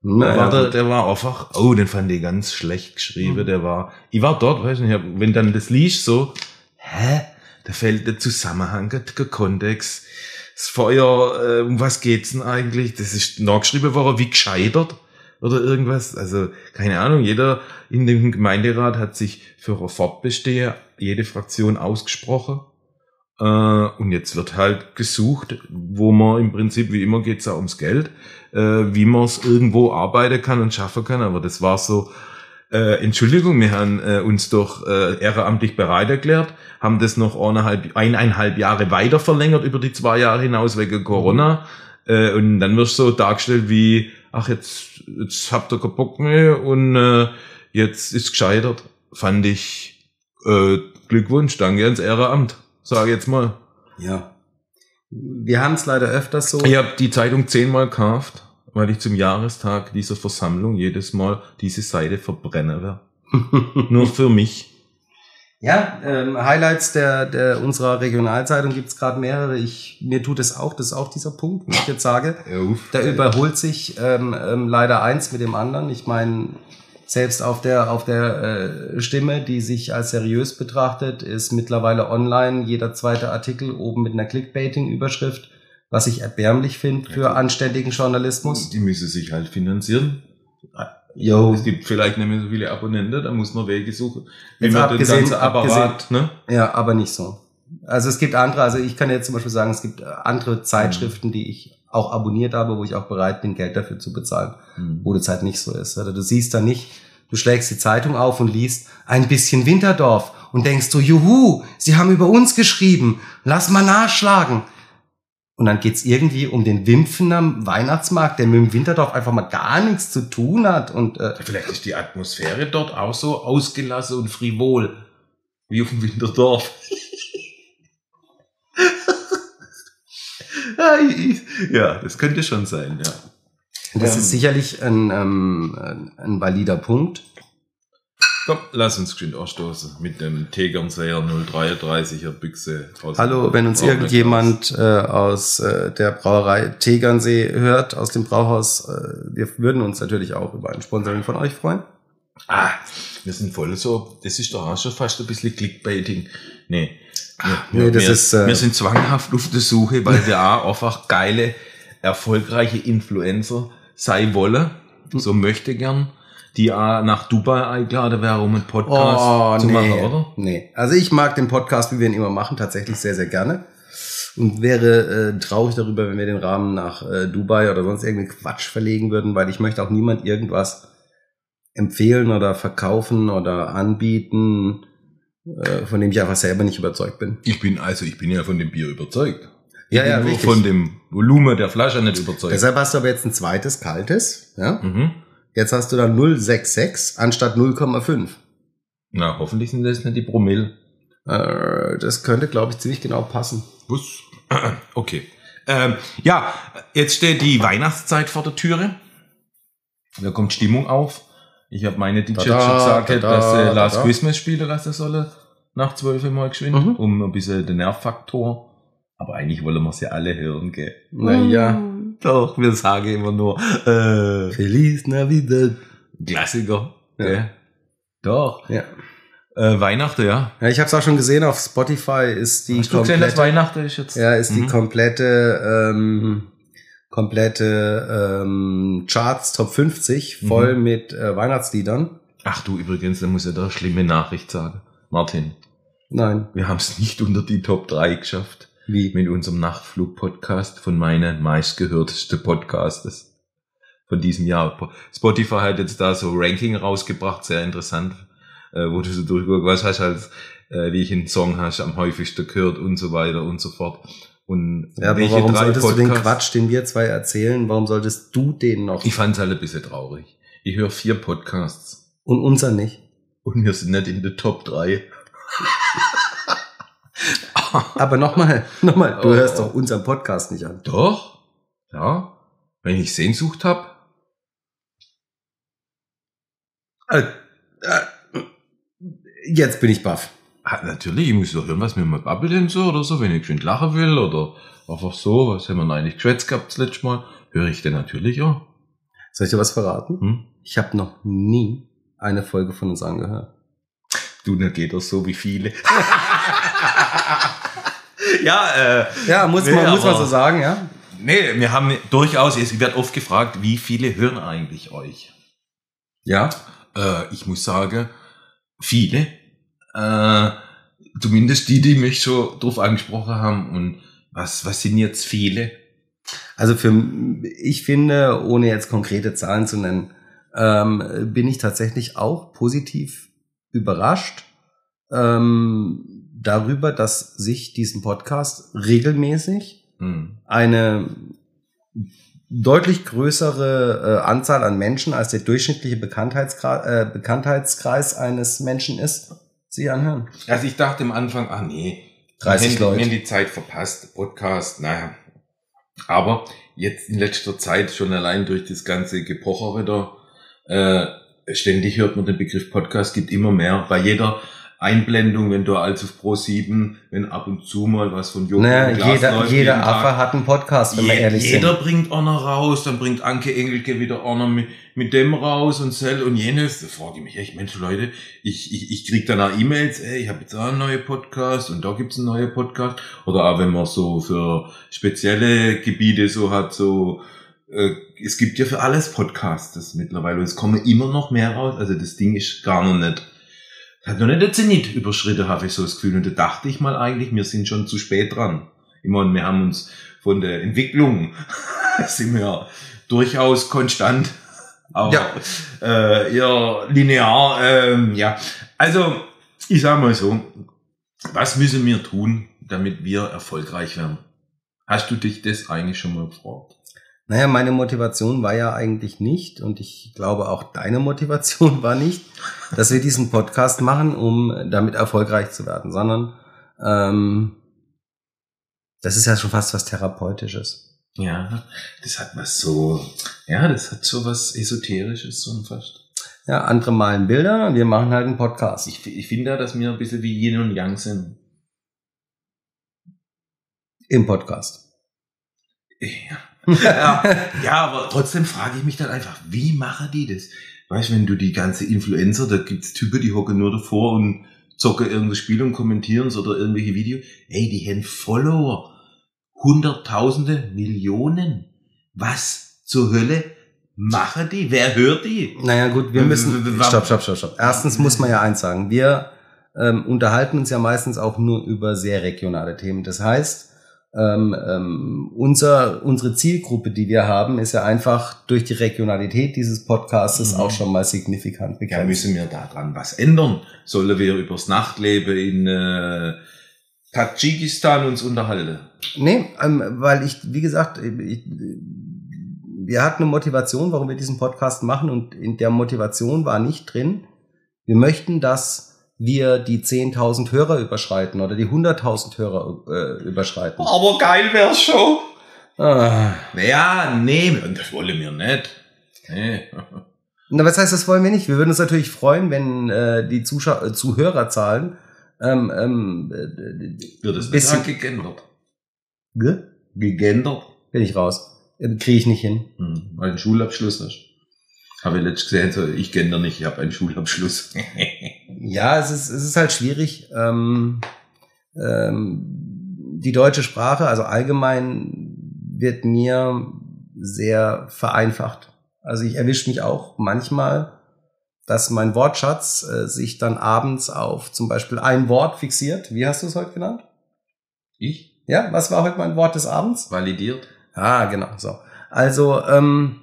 Na, Der war, der, war einfach, oh, den fand ich ganz schlecht geschrieben. Mhm. Der war, ich war dort, weiß nicht, wenn dann das liest so, hä? Da fällt der Zusammenhang, der Kontext, das Feuer, äh, um was geht's denn eigentlich? Das ist nachgeschrieben worden, wie gescheitert oder irgendwas. Also, keine Ahnung, jeder in dem Gemeinderat hat sich für ein Fortbestehen, jede Fraktion ausgesprochen. Äh, und jetzt wird halt gesucht, wo man im Prinzip, wie immer geht's ja ums Geld, äh, wie man es irgendwo arbeiten kann und schaffen kann. Aber das war so, äh, Entschuldigung, wir haben äh, uns doch äh, ehrenamtlich bereit erklärt, haben das noch eineinhalb, eineinhalb Jahre weiter verlängert über die zwei Jahre hinaus wegen Corona. Äh, und dann wirst du so dargestellt wie, ach, jetzt, jetzt habt ihr keinen Bock mehr und äh, jetzt ist gescheitert. Fand ich äh, Glückwunsch, danke ans Ehrenamt, sage jetzt mal. ja. Wir haben es leider öfters so. Ich habe die Zeitung zehnmal gekauft, weil ich zum Jahrestag dieser Versammlung jedes Mal diese Seite verbrennen werde. [laughs] Nur für mich. Ja, ähm, Highlights der, der unserer Regionalzeitung gibt's gerade mehrere. Ich, mir tut es auch, das ist auch dieser Punkt, wenn ich jetzt sage. Da überholt sich ähm, ähm, leider eins mit dem anderen. Ich meine, selbst auf der auf der äh, Stimme, die sich als seriös betrachtet, ist mittlerweile online jeder zweite Artikel oben mit einer Clickbaiting-Überschrift, was ich erbärmlich finde für anständigen Journalismus. Die müssen sich halt finanzieren. Jo. Es gibt vielleicht nicht mehr so viele Abonnenten, da muss man Wege suchen. Jetzt Immer den abgesehen- ganzen Apparat, ne? Ja, aber nicht so. Also es gibt andere, also ich kann jetzt zum Beispiel sagen, es gibt äh, andere Zeitschriften, die ich auch abonniert habe, wo ich auch bereit bin, Geld dafür zu bezahlen, wo das halt nicht so ist. Also du siehst da nicht, du schlägst die Zeitung auf und liest ein bisschen Winterdorf und denkst so, juhu, sie haben über uns geschrieben, lass mal nachschlagen. Und dann geht's irgendwie um den Wimpfener Weihnachtsmarkt, der mit dem Winterdorf einfach mal gar nichts zu tun hat. Und äh, Vielleicht ist die Atmosphäre dort auch so ausgelassen und frivol. Wie auf dem Winterdorf. [laughs] Ja, das könnte schon sein, ja. das Ähm. ist sicherlich ein, ähm, ein- valider Punkt. Komm, lass uns geschwind anstoßen mit dem Tegernseher 033er Büchse. aus Hallo, wenn uns irgendjemand äh, aus äh, der Brauerei Tegernsee hört, aus dem Brauhaus, äh, wir würden uns natürlich auch über ein Sponsoring von euch freuen. Ah, wir sind voll so, das ist doch auch schon fast ein bisschen Clickbaiting. Nee. Wir, nee, wir, ist, äh, wir sind zwanghaft auf der Suche, weil wir auch einfach geile, erfolgreiche Influencer sein wollen. So möchte gern. die auch nach Dubai eingeladen wäre, um einen Podcast Oh, zu nee. machen, oder? Nee. Also ich mag den Podcast, wie wir ihn immer machen, tatsächlich sehr, sehr gerne. Und wäre äh, traurig darüber, wenn wir den Rahmen nach äh, Dubai oder sonst irgendeinen Quatsch verlegen würden, weil ich möchte auch niemand irgendwas empfehlen oder verkaufen oder anbieten, äh, von dem ich einfach selber nicht überzeugt bin. Ich bin also, ich bin ja von dem Bier überzeugt. Ja, ich ja, bin nur richtig. von dem Volumen der Flasche nicht überzeugt. Deshalb hast du aber jetzt ein zweites kaltes, ja? mhm. Jetzt hast du dann 0,66 anstatt 0,5. Na, hoffentlich sind das nicht die Promille. Äh, das könnte, glaube ich, ziemlich genau passen. Was? [clears throat] Okay. Ähm, ja, jetzt steht die Weihnachtszeit vor der Türe. Da kommt Stimmung auf. Ich habe meine DJ schon gesagt, tada, dass sie Last tada. Christmas spielen lassen sollen. Nach zwölf Mal geschwind, Mhm. um ein bisschen den Nervfaktor. Aber eigentlich wollen wir sie alle hören, gell? Naja. Mm. Doch, wir sagen immer nur, äh, Feliz Navidad. Klassiker, Ja. gell? Doch. Ja. Äh, Weihnachten, ja. Ja, ich habe es auch schon gesehen, auf Spotify ist die Hast du gesehen, dass komplette, Weihnachten ist jetzt? ja, ist die Mhm. komplette, ähm, komplette ähm, Charts Top 50 Mhm. voll mit äh, Weihnachtsliedern. Ach du, übrigens, da muss ich da eine schlimme Nachricht sagen. Martin, Nein, wir haben es nicht unter die Top 3 geschafft wie? mit unserem Nachtflug-Podcast von meinen meistgehörtesten Podcastes von diesem Jahr. Spotify hat jetzt da so Ranking rausgebracht, sehr interessant, äh, wo du so durchguckst, was hast halt, äh, welchen Song hast am häufigsten gehört und so weiter und so fort. Und Ja, aber warum solltest du den Podcasts- Quatsch, den wir zwei erzählen, warum solltest du den noch Ich fand's halt ein bisschen traurig. Ich höre vier Podcasts und unser nicht? und wir sind nicht in der Top 3. [laughs] Aber nochmal, nochmal, du Oh. hörst doch unseren Podcast nicht an. Doch, ja. Wenn ich Sehnsucht hab, Äh, äh, jetzt bin ich baff. Natürlich, ich muss doch hören, was mir mal babbeln so oder so, wenn ich schön lachen will oder einfach so, was haben wir denn eigentlich geschwätzt gehabt das letzte Mal, höre ich den natürlich auch. Soll ich dir was verraten? Hm? Ich habe noch nie eine Folge von uns angehört. Du, da geht das so wie viele. [laughs] ja, äh, Ja, muss, Nee, man, muss man so sagen, ja. nee, wir haben durchaus, es wird oft gefragt, wie viele hören eigentlich euch? Ja. Äh, ich muss sagen, viele. Äh, zumindest die, die mich schon drauf angesprochen haben. Und was, was sind jetzt viele? Also für ich finde, ohne jetzt konkrete Zahlen zu nennen, ähm, bin ich tatsächlich auch positiv überrascht ähm, darüber, dass sich diesen Podcast regelmäßig Hm. eine deutlich größere äh, Anzahl an Menschen als der durchschnittliche Bekanntheitskreis, äh, Bekanntheitskreis eines Menschen ist, sich anhören. Also ich dachte am Anfang, ah nee, 30 wir haben, Leute. haben die Zeit verpasst, Podcast, naja. Aber jetzt in letzter Zeit schon allein durch das ganze Gepochere da, äh, ständig hört man den Begriff Podcast, gibt immer mehr. Bei jeder Einblendung, wenn du also auf Pro 7, wenn ab und zu mal was von Joko Naja, jeder, läuft, jeder jeden Tag. Affe hat einen Podcast, wenn wir Je- ehrlich jeder sind. bringt einer raus, dann bringt Anke Engelke wieder einer mit, mit dem raus und Cell und jenes. Da frage ich mich echt, Mensch Leute, ich, ich, ich krieg dann auch E-Mails, ey, ich habe jetzt auch einen neuen Podcast und da gibt's einen neuen Podcast. Oder auch wenn man so für spezielle Gebiete so hat, so äh, es gibt ja für alles Podcasts mittlerweile und es kommen immer noch mehr raus. Also das Ding ist gar noch nicht, hat noch nicht der Zenit überschritten, habe ich so das Gefühl. Und da dachte ich mal eigentlich, wir sind schon zu spät dran. Meine, wir haben uns von der Entwicklung [laughs] sind wir durchaus konstant, aber Ja. äh, eher linear. Ähm, ja, also ich sag mal so, was müssen wir tun, damit wir erfolgreich werden? Hast du dich das eigentlich schon mal gefragt? Naja, meine Motivation war ja eigentlich nicht, und ich glaube auch deine [laughs] Motivation war nicht, dass wir diesen Podcast machen, um damit erfolgreich zu werden, sondern ähm, das ist ja schon fast was Therapeutisches. Ja, das hat was so, ja, das hat so was Esoterisches so fast. Ja, andere malen Bilder, wir machen halt einen Podcast. Ich, ich finde ja, dass wir ein bisschen wie Yin und Yang sind. Im Podcast. Ja. Ja, ja, aber trotzdem frage ich mich dann einfach, wie machen die das? Weißt du, wenn du die ganze Influencer, da gibt's Typen, die hocken nur davor und zocken irgendein Spiel und kommentieren oder irgendwelche Videos. Ey, die haben Follower. Hunderttausende, Millionen. Was zur Hölle machen die? Wer hört die? Naja gut, wir müssen. Stopp, stopp, stopp, stopp. Erstens muss man ja eins sagen. Wir ähm, unterhalten uns ja meistens auch nur über sehr regionale Themen. Das heißt, ähm, ähm, unser, unsere Zielgruppe, die wir haben, ist ja einfach durch die Regionalität dieses Podcasts Mhm. auch schon mal signifikant Ja, begrenzt. müssen wir daran was ändern? Sollen wir übers Nachtleben in äh, Tadschikistan uns unterhalten? Nee, ähm, weil ich, wie gesagt, ich, wir hatten eine Motivation, warum wir diesen Podcast machen und in der Motivation war nicht drin, wir möchten, dass wir die 10.000 Hörer überschreiten oder die 100.000 Hörer äh, überschreiten. Aber geil wär's schon. Ah. Ja, nee, das wollen wir nicht. Nee. Na, was heißt, das wollen wir nicht? Wir würden uns natürlich freuen, wenn äh, die Zuschau äh, Zuhörerzahlen ähm, ähm, äh, Wird es Bisschen- gegendert? Ge? Gegendert? bin ich raus. Äh, Kriege ich nicht hin. Hm, weil du einen Schulabschluss hast. Habe ich letztens gesehen, so, ich gender nicht, ich habe einen Schulabschluss. [laughs] Ja, es ist, es ist halt schwierig. Ähm, ähm, die deutsche Sprache, also allgemein, wird mir sehr vereinfacht. Also ich erwische mich auch manchmal, dass mein Wortschatz äh, sich dann abends auf zum Beispiel ein Wort fixiert. Wie hast du es heute genannt? ich? Ja, was war heute mein Wort des Abends? Validiert? Ah, genau, so. Also, ähm,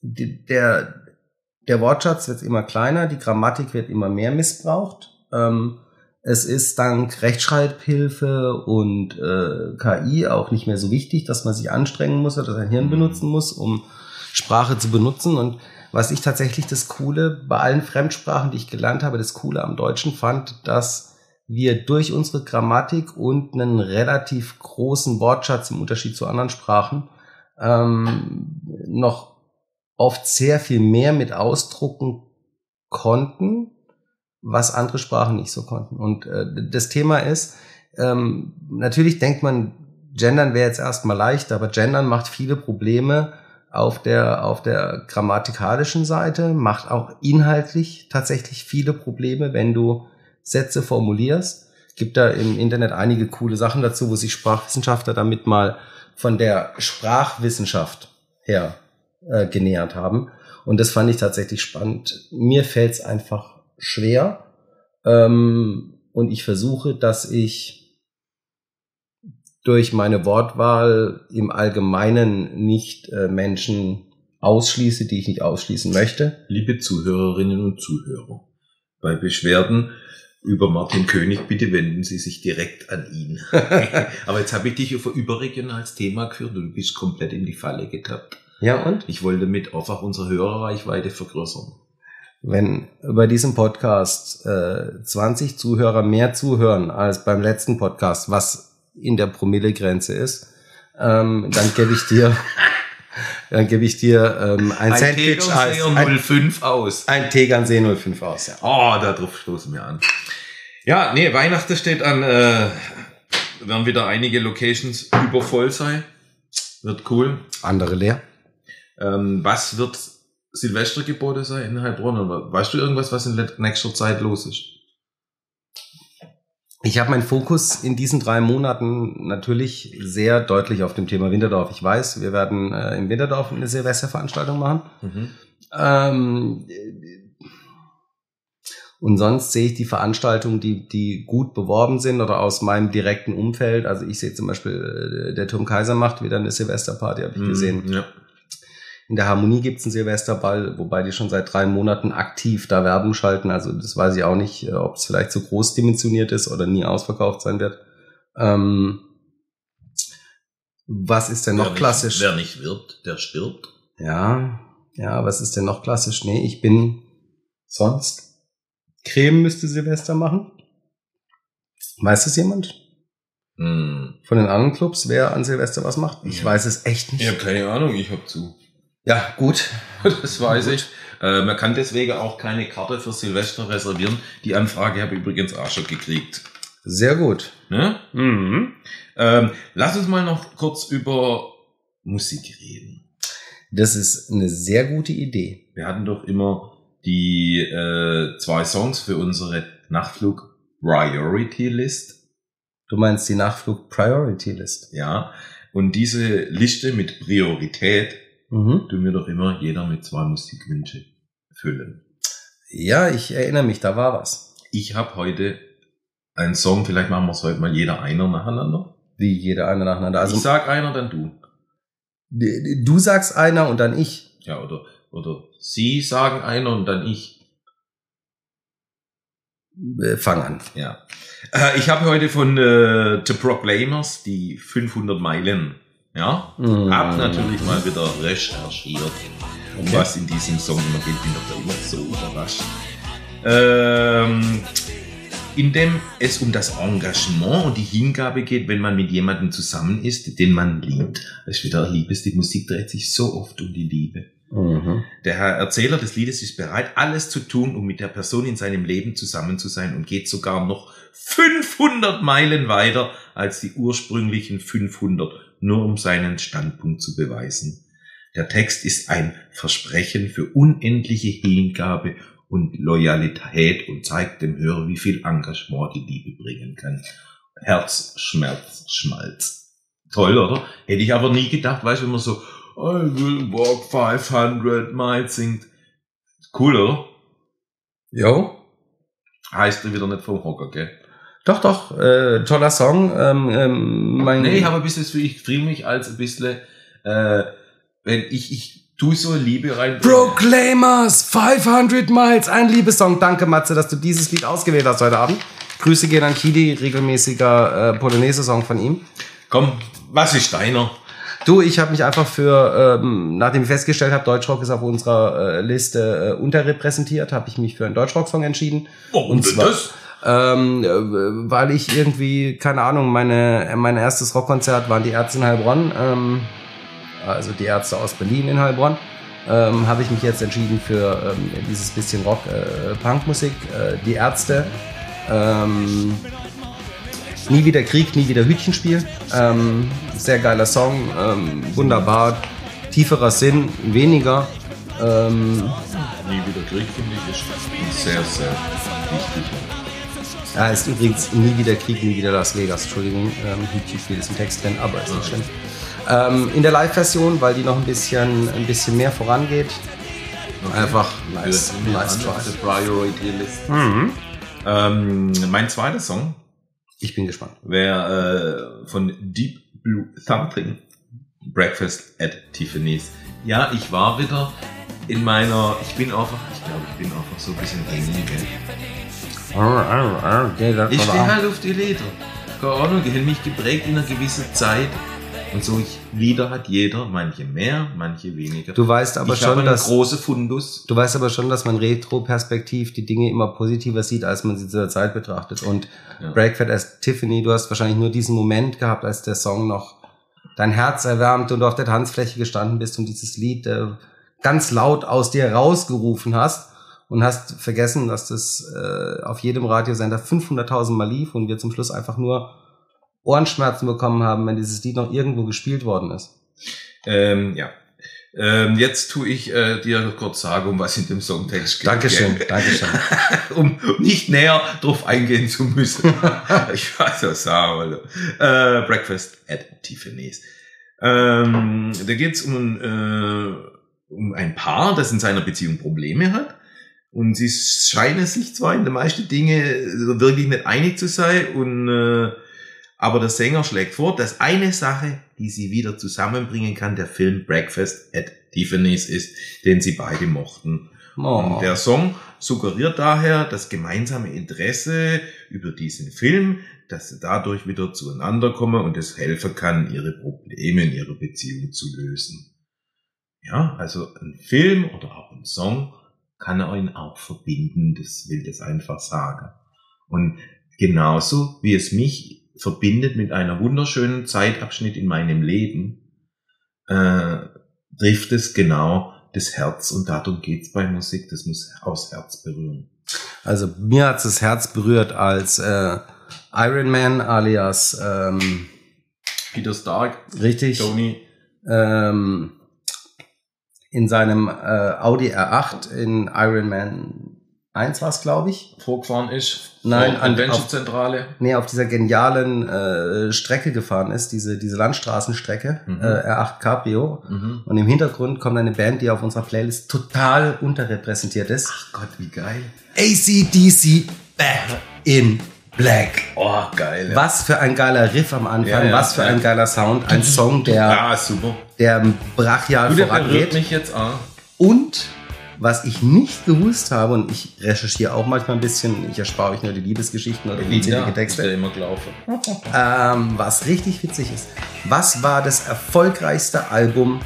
die, der, der Wortschatz wird immer kleiner, die Grammatik wird immer mehr missbraucht. Ähm, es ist dank Rechtschreibhilfe und äh, KI auch nicht mehr so wichtig, dass man sich anstrengen muss oder sein Hirn Mhm. benutzen muss, um Sprache zu benutzen. Und was ich tatsächlich das Coole bei allen Fremdsprachen, die ich gelernt habe, das Coole am Deutschen fand, dass wir durch unsere Grammatik und einen relativ großen Wortschatz im Unterschied zu anderen Sprachen ähm, noch oft sehr viel mehr mit ausdrucken konnten, was andere Sprachen nicht so konnten. Und äh, das Thema ist, ähm, natürlich denkt man, Gendern wäre jetzt erstmal leicht, aber Gendern macht viele Probleme auf der, auf der grammatikalischen Seite, macht auch inhaltlich tatsächlich viele Probleme, wenn du Sätze formulierst. Gibt da im Internet einige coole Sachen dazu, wo sich Sprachwissenschaftler damit mal von der Sprachwissenschaft her äh, genähert haben. Und das fand ich tatsächlich spannend. Mir fällt es einfach schwer. Ähm, und ich versuche, dass ich durch meine Wortwahl im Allgemeinen nicht äh, Menschen ausschließe, die ich nicht ausschließen möchte. Liebe Zuhörerinnen und Zuhörer, bei Beschwerden über Martin König, bitte wenden Sie sich direkt an ihn. [laughs] Aber jetzt habe ich dich auf ein überregionales Thema geführt und du bist komplett in die Falle getappt. Ja, und? Ich wollte damit einfach unsere Hörerreichweite vergrößern. Wenn bei diesem Podcast äh, 20 Zuhörer mehr zuhören als beim letzten Podcast, was in der Promillegrenze ist, ähm, dann gebe ich dir, [laughs] dann gebe ich dir ähm, ein, Sandwich als ein, 05 aus. ein Tegernsee 05 aus. Ja. Oh, da drauf stoßen wir an. Ja, nee, Weihnachten steht an. Äh, werden wieder einige Locations übervoll sein. Wird cool. Andere leer. Ähm, was wird Silvestergebote sein in Heilbronn? Oder Weißt du irgendwas, was in nächster Zeit los ist? Ich habe meinen Fokus in diesen drei Monaten natürlich sehr deutlich auf dem Thema Winterdorf. Ich weiß, wir werden äh, im Winterdorf eine Silvesterveranstaltung machen. Ähm, und sonst sehe ich die Veranstaltungen, die, die gut beworben sind oder aus meinem direkten Umfeld. Also ich sehe zum Beispiel, äh, der Turm Kaiser macht wieder eine Silvesterparty, habe ich gesehen. Mhm, Ja. In der Harmonie gibt's einen Silvesterball, wobei die schon seit drei Monaten aktiv da Werbung schalten. Also das weiß ich auch nicht, äh, ob es vielleicht zu groß dimensioniert ist oder nie ausverkauft sein wird. Ähm, was ist denn noch wer klassisch? Nicht, wer nicht wirbt, der stirbt. Ja, ja, was ist denn noch klassisch? Nee, ich bin sonst. Creme müsste Silvester machen. Weiß es jemand? Hm. Von den anderen Clubs, wer an Silvester was macht? Ich Ja. weiß es echt nicht. Ich habe keine Ahnung, ich hab zu. Ja, gut. [laughs] Das weiß ich. Äh, man kann deswegen auch keine Karte für Silvester reservieren. Die Anfrage habe ich übrigens auch schon gekriegt. Sehr gut. Ne? Mhm. Ähm, lass uns mal noch kurz über Musik reden. Das ist eine sehr gute Idee. Wir hatten doch immer die äh, zwei Songs für unsere Nachtflug Priority List. Du meinst die Nachflug Priority List. Ja. Und diese Liste mit Priorität Mhm. tun wir doch immer jeder mit zwei Musikwünsche füllen. Ja, ich erinnere mich, da war was. Ich habe heute einen Song, vielleicht machen wir es heute mal jeder einer nacheinander. Wie jeder eine nacheinander. Also ich sag einer, dann du. du sagst einer und dann ich. Ja, oder, oder sie sagen einer und dann ich. Äh, Fang an. Ja. Äh, ich habe heute von äh, The Proclaimers die 500 Meilen. Ja. Mhm. Hab natürlich mal wieder recherchiert, um Okay. was in diesem Song immer geht. Bin doch da immer so überrascht. Ähm, in dem es um das Engagement und die Hingabe geht, wenn man mit jemandem zusammen ist, den man liebt. Das ist wieder Liebes. Die Musik dreht sich so oft um die Liebe. Mhm. Der Herr Erzähler des Liedes ist bereit, alles zu tun, um mit der Person in seinem Leben zusammen zu sein und geht sogar noch 500 Meilen weiter als die ursprünglichen 500, nur um seinen Standpunkt zu beweisen. Der Text ist ein Versprechen für unendliche Hingabe und Loyalität und zeigt dem Hörer, wie viel Engagement die Liebe bringen kann. Herz, Schmerz, Schmalz. Toll, oder? Hätte ich aber nie gedacht, weißt du, wenn man so I will walk 500 miles singt. Cool, oder? Jo. Heißt er wieder nicht vom Hocker, gell? Doch, doch, äh, toller Song. Ähm, ähm, mein Nee, ich habe ein bisschen, das Gefühl, ich fühle mich als ein bisschen, äh, wenn ich, ich tu so Liebe rein. Proclaimers 500 Miles, ein Liebessong. Danke, Matze, dass du dieses Lied ausgewählt hast heute Abend. Grüße gehen an Kidi, regelmäßiger äh, Polonaise-Song von ihm. Komm, was ist deiner? Du, ich habe mich einfach für, ähm, nachdem ich festgestellt habe, Deutschrock ist auf unserer äh, Liste äh, unterrepräsentiert, habe ich mich für einen Deutschrock-Song entschieden. Warum Und zwar- das? Ähm, äh, weil ich irgendwie, keine Ahnung, meine, mein erstes Rockkonzert waren die Ärzte in Heilbronn, ähm, also die Ärzte aus Berlin in Heilbronn. Ähm, habe ich mich jetzt entschieden für ähm, dieses bisschen Rock, äh, äh, die Ärzte. Ähm, nie wieder Krieg, nie wieder Hütchenspiel. Ähm, sehr geiler Song, ähm, wunderbar, tieferer Sinn, weniger. Ähm, Nie wieder Krieg, finde ich, ist sehr, sehr wichtig. Ja, ist übrigens nie wieder Krieg, nie wieder Las Vegas. Entschuldigung, ähm, Hütchenspiel ist im Text drin, aber ist nicht schlimm. Ähm, in der Live-Version, weil die noch ein bisschen, ein bisschen mehr vorangeht. Einfach nice, nice try. Mhm. Ähm, mein zweiter Song Ich bin gespannt. wäre äh, von Deep Blue Thumping, Breakfast at Tiffany's. Ja, ich war wieder in meiner, ich bin einfach, ich glaube, ich bin einfach so ein bisschen gell? Ich stehe halt auf die Lieder. Keine Ahnung, die haben mich geprägt in einer gewissen Zeit. Und so ich, Lieder hat jeder, manche mehr, manche weniger. Du weißt aber ich schon, dass große Fundus. du weißt aber schon, dass man retroperspektiv die Dinge immer positiver sieht, als man sie zu der Zeit betrachtet. Und Ja. Breakfast as Tiffany, du hast wahrscheinlich nur diesen Moment gehabt, als der Song noch dein Herz erwärmt und du auf der Tanzfläche gestanden bist und dieses Lied äh, ganz laut aus dir rausgerufen hast und hast vergessen, dass das äh, auf jedem Radiosender 500.000 Mal lief und wir zum Schluss einfach nur Ohrenschmerzen bekommen haben, wenn dieses Lied noch irgendwo gespielt worden ist. Ähm, ja. Ähm, jetzt tue ich äh, dir kurz sagen, um was in dem Songtext geht. Dankeschön? Dankeschön. [laughs] um nicht näher drauf eingehen zu müssen. [laughs] ich weiß was sagen. Äh, Breakfast at Tiffany's. Ähm, da geht's um, äh, um ein Paar, das in seiner Beziehung Probleme hat. Und sie scheinen sich zwar in den meisten Dinge wirklich nicht einig zu sein, und, äh, aber der Sänger schlägt vor, dass eine Sache, die sie wieder zusammenbringen kann, der Film Breakfast at Tiffany's ist, den sie beide mochten. Oh. Und der Song suggeriert daher das gemeinsame Interesse über diesen Film, dass sie dadurch wieder zueinander kommen und es helfen kann, ihre Probleme in ihrer Beziehung zu lösen. Ja, also ein Film oder auch ein Song kann einen auch verbinden, das will das einfach sagen. Und genauso wie es mich verbindet mit einer wunderschönen Zeitabschnitt in meinem Leben, äh, trifft es genau das Herz und darum geht's bei Musik, das muss aus Herz berühren. Also mir hat das Herz berührt, als äh, Iron Man alias ähm, Peter Stark, richtig Tony, ähm, in seinem äh, Audi R8 in Iron Man 1 war es, glaube ich. Vorgefahren ist. Nein, an- Adventure-Zentrale. Nee, auf dieser genialen äh, Strecke gefahren ist, diese, diese Landstraßenstrecke, Mhm. äh, R8 Cabrio. Mhm. Und im Hintergrund kommt eine Band, die auf unserer Playlist total unterrepräsentiert ist. Ach Gott, wie geil. ACDC Back in Black. Oh, geil. Ja. Was für ein geiler Riff am Anfang, Ja, ja, was für ja. ein geiler Sound, ein Song, der, Ja, super. der brachial Du, der vorangeht. mich jetzt auch. Und was ich nicht gewusst habe, und ich recherchiere auch manchmal ein bisschen, ich erspare euch nur die Liebesgeschichten oder unzählige ist der Texte, immer gelaufen. ähm, was richtig witzig ist. Was war das erfolgreichste Album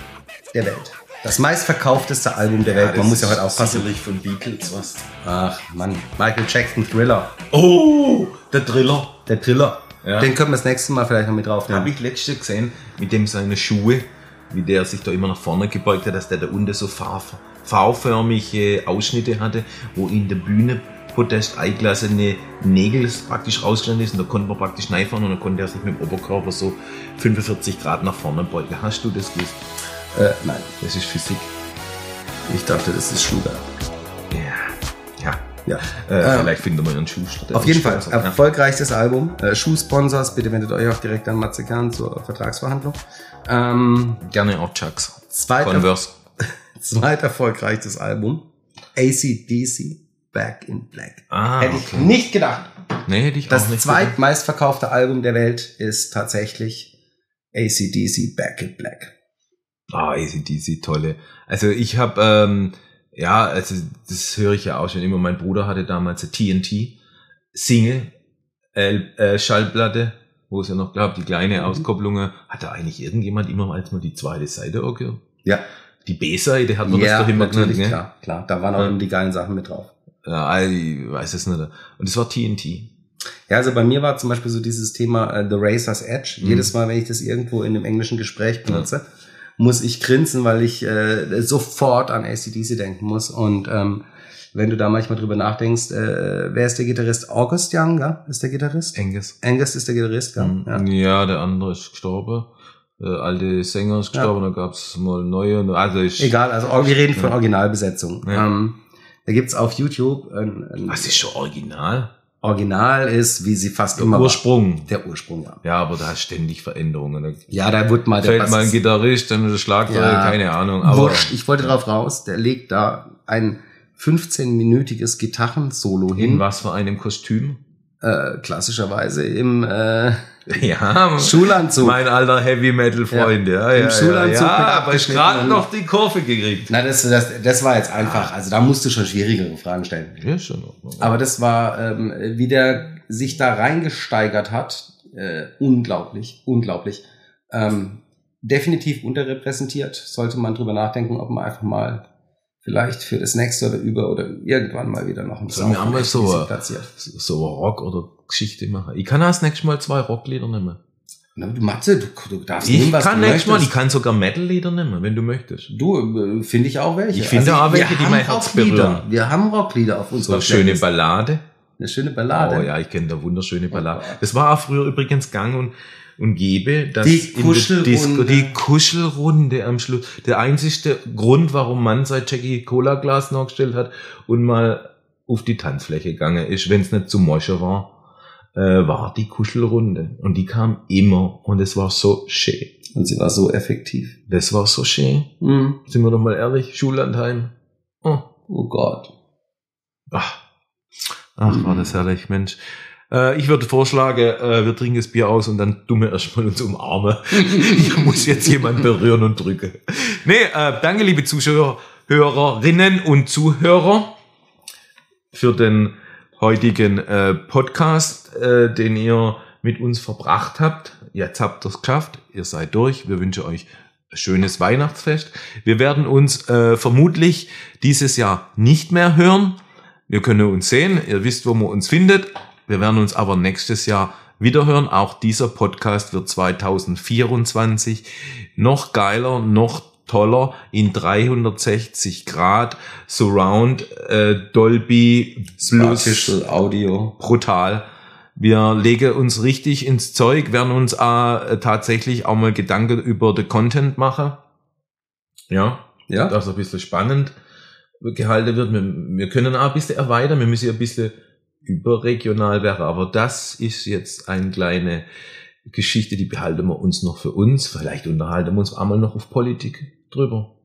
der Welt? Das meistverkaufteste Album der Welt. Man muss ja heute aufpassen. Sicherlich von Beatles was. Ach Mann, Michael Jackson Thriller. Oh, der Driller. Der Thriller. Ja. Den können wir das nächste Mal vielleicht noch mit Habe draufnehmen. ich letzte gesehen, mit dem seine Schuhe, wie der sich da immer nach vorne gebeugt hat, dass der da unten so V-förmige Ausschnitte hatte, wo in der Bühne Podest eingelassene Nägel praktisch rausgestellt ist und da konnte man praktisch reinfahren und dann konnte er sich mit dem Oberkörper so 45 Grad nach vorne beugen. Hast du das gewusst? Äh, nein, Das ist Physik. ich dachte, das ist Sugar. Ja. Ja. Ja. Äh, Ähm, vielleicht finden wir einen der Auf jeden Fall. Ja. erfolgreichste Album. Äh, Schuhsponsors, bitte wendet euch auch direkt an Matze Kern zur Vertragsverhandlung. Ähm, Gerne auch Chucks. zweiter, Converse. [laughs] zweiterfolgreichstes Album. ACDC Back in Black. Ah, Hätte ich okay. nicht gedacht. Nee, hätte ich auch Das nicht gedacht. zweitmeistverkaufte Album der Welt ist tatsächlich ACDC Back in Black. Ah, ACDC, tolle. Also ich habe, ähm, ja, also das höre ich ja auch schon immer. Mein Bruder hatte damals eine TNT Single äh, Schallplatte, wo es ja noch gab, die kleine Mhm. Auskopplung. Hat da eigentlich irgendjemand immer als mal die zweite Seite gehört? Ja, Die B-Seite hat man das doch immer genannt, ne? klar, klar. Da waren auch Ja. immer die geilen Sachen mit drauf. Ja, ich weiß es nicht. Und es war TNT. Ja, also bei mir war zum Beispiel so dieses Thema äh, The Racer's Edge. Mhm. Jedes Mal, wenn ich das irgendwo in einem englischen Gespräch benutze, muss ich grinsen, weil ich äh, sofort an ACDC denken muss. Und ähm, wenn du da manchmal drüber nachdenkst, äh, wer ist der Gitarrist? August Young, ja? Ist der Gitarrist? Angus. Angus ist der Gitarrist, ja. Mhm. ja. Ja. der andere ist gestorben. Der alte Sänger ist gestorben, dann gab's mal neue. Also ich, Egal, also wir reden von Ja. Originalbesetzung. Ja. Ähm, da gibt's auf YouTube ein, ein Was ist schon original? Original ist, wie sie fast Der immer Ursprung. war. Der Ursprung, ja. Ja, aber da ist ständig Veränderungen. Da Ja, da wird mal der fällt mal ein Bassist- Gitarrist, dann der Schlagzeug, Ja. keine Ahnung. Aber Wurscht, ich wollte drauf raus, der legt da ein 15-minütiges Gitarrensolo in hin, was für einem Kostüm? Äh, klassischerweise im äh, Ja, Schulanzug. mein alter Heavy Metal Freund, ja, ja, Im ja, Schulanzug ja, aber ich gerade noch die Kurve gekriegt. Na, das, das, das war jetzt einfach, also da musst du schon schwierigere Fragen stellen. Ja, schon. Aber das war, ähm, wie der sich da reingesteigert hat, äh, unglaublich, unglaublich. Ähm, definitiv unterrepräsentiert. Sollte man drüber nachdenken, ob man einfach mal vielleicht für das nächste oder über oder irgendwann mal wieder noch einen Sollen wir von einmal so, platziert. so eine Rock oder Geschichte machen. Ich kann das nächste Mal zwei Rocklieder nehmen. Na, du Matze, du, du darfst Ich nehmen, was kann du nächstes Mal, ich kann sogar Metal-Lieder nehmen, wenn du möchtest. Du, äh, finde ich auch welche. Also Ich finde auch welche, wir die mein Herz berühren. Wir haben Rocklieder auf So unserer eine schöne. Ballade. Eine schöne Ballade. Oh ja, ich kenne da wunderschöne Ballade. Oh Gott. Das war auch früher übrigens gang und, und gäbe, dass Die Kuschelrunde. Disco, die Kuschelrunde am Schluss, der einzigste Grund, warum man sein Jackie Cola Glas nachgestellt hat und mal auf die Tanzfläche gegangen ist, wenn es nicht zu Mosche war, äh, war die Kuschelrunde. Und die kam immer und es war so schön. Und sie war so effektiv. Das war so schön. Mhm. Sind wir doch mal ehrlich, Schullandheim. Oh. Oh Gott. Ach, ach war das herrlich, Mensch. Äh, ich würde vorschlagen, äh, wir trinken das Bier aus und dann tun wir erstmal uns umarmen. [laughs] Hier muss jetzt jemand berühren und drücken. Nee, äh, danke, liebe Zuschauer, Hörerinnen und Zuhörer, für den heutigen äh, Podcast, äh, den ihr mit uns verbracht habt. Jetzt habt ihr es geschafft. Ihr seid durch. Wir wünschen euch schönes Weihnachtsfest. Wir werden uns äh, vermutlich dieses Jahr nicht mehr hören. Wir können uns sehen. Ihr wisst, wo man uns findet. Wir werden uns aber nächstes Jahr wiederhören. Auch dieser Podcast wird 2024 noch geiler, noch toller in 360 Grad Surround äh, Dolby Plus Audio. brutal. Wir legen uns richtig ins Zeug, werden uns äh, tatsächlich auch mal Gedanken über den Content machen. Ja, Ja. das ist ein bisschen spannend. gehalten wird. Wir, wir können auch ein bisschen erweitern, wir müssen ein bisschen überregional werden, aber das ist jetzt eine kleine Geschichte, die behalten wir uns noch für uns. Vielleicht unterhalten wir uns einmal noch auf Politik drüber.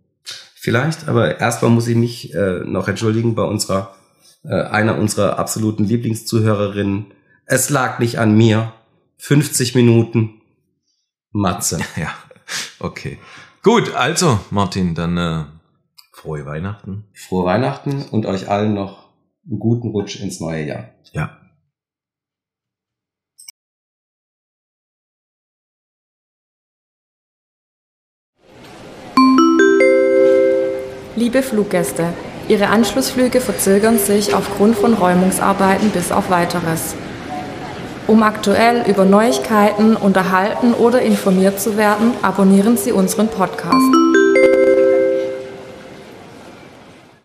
Vielleicht, aber erstmal muss ich mich äh, noch entschuldigen bei unserer, äh, einer unserer absoluten Lieblingszuhörerinnen. Es lag nicht an mir. 50 Minuten Matze. [laughs] Ja, okay. Gut, also Martin, dann äh, frohe Weihnachten. Frohe Weihnachten und euch allen noch einen guten Rutsch ins neue Jahr. Ja. Liebe Fluggäste, Ihre Anschlussflüge verzögern sich aufgrund von Räumungsarbeiten bis auf weiteres. Um aktuell über Neuigkeiten unterhalten oder informiert zu werden, abonnieren Sie unseren Podcast.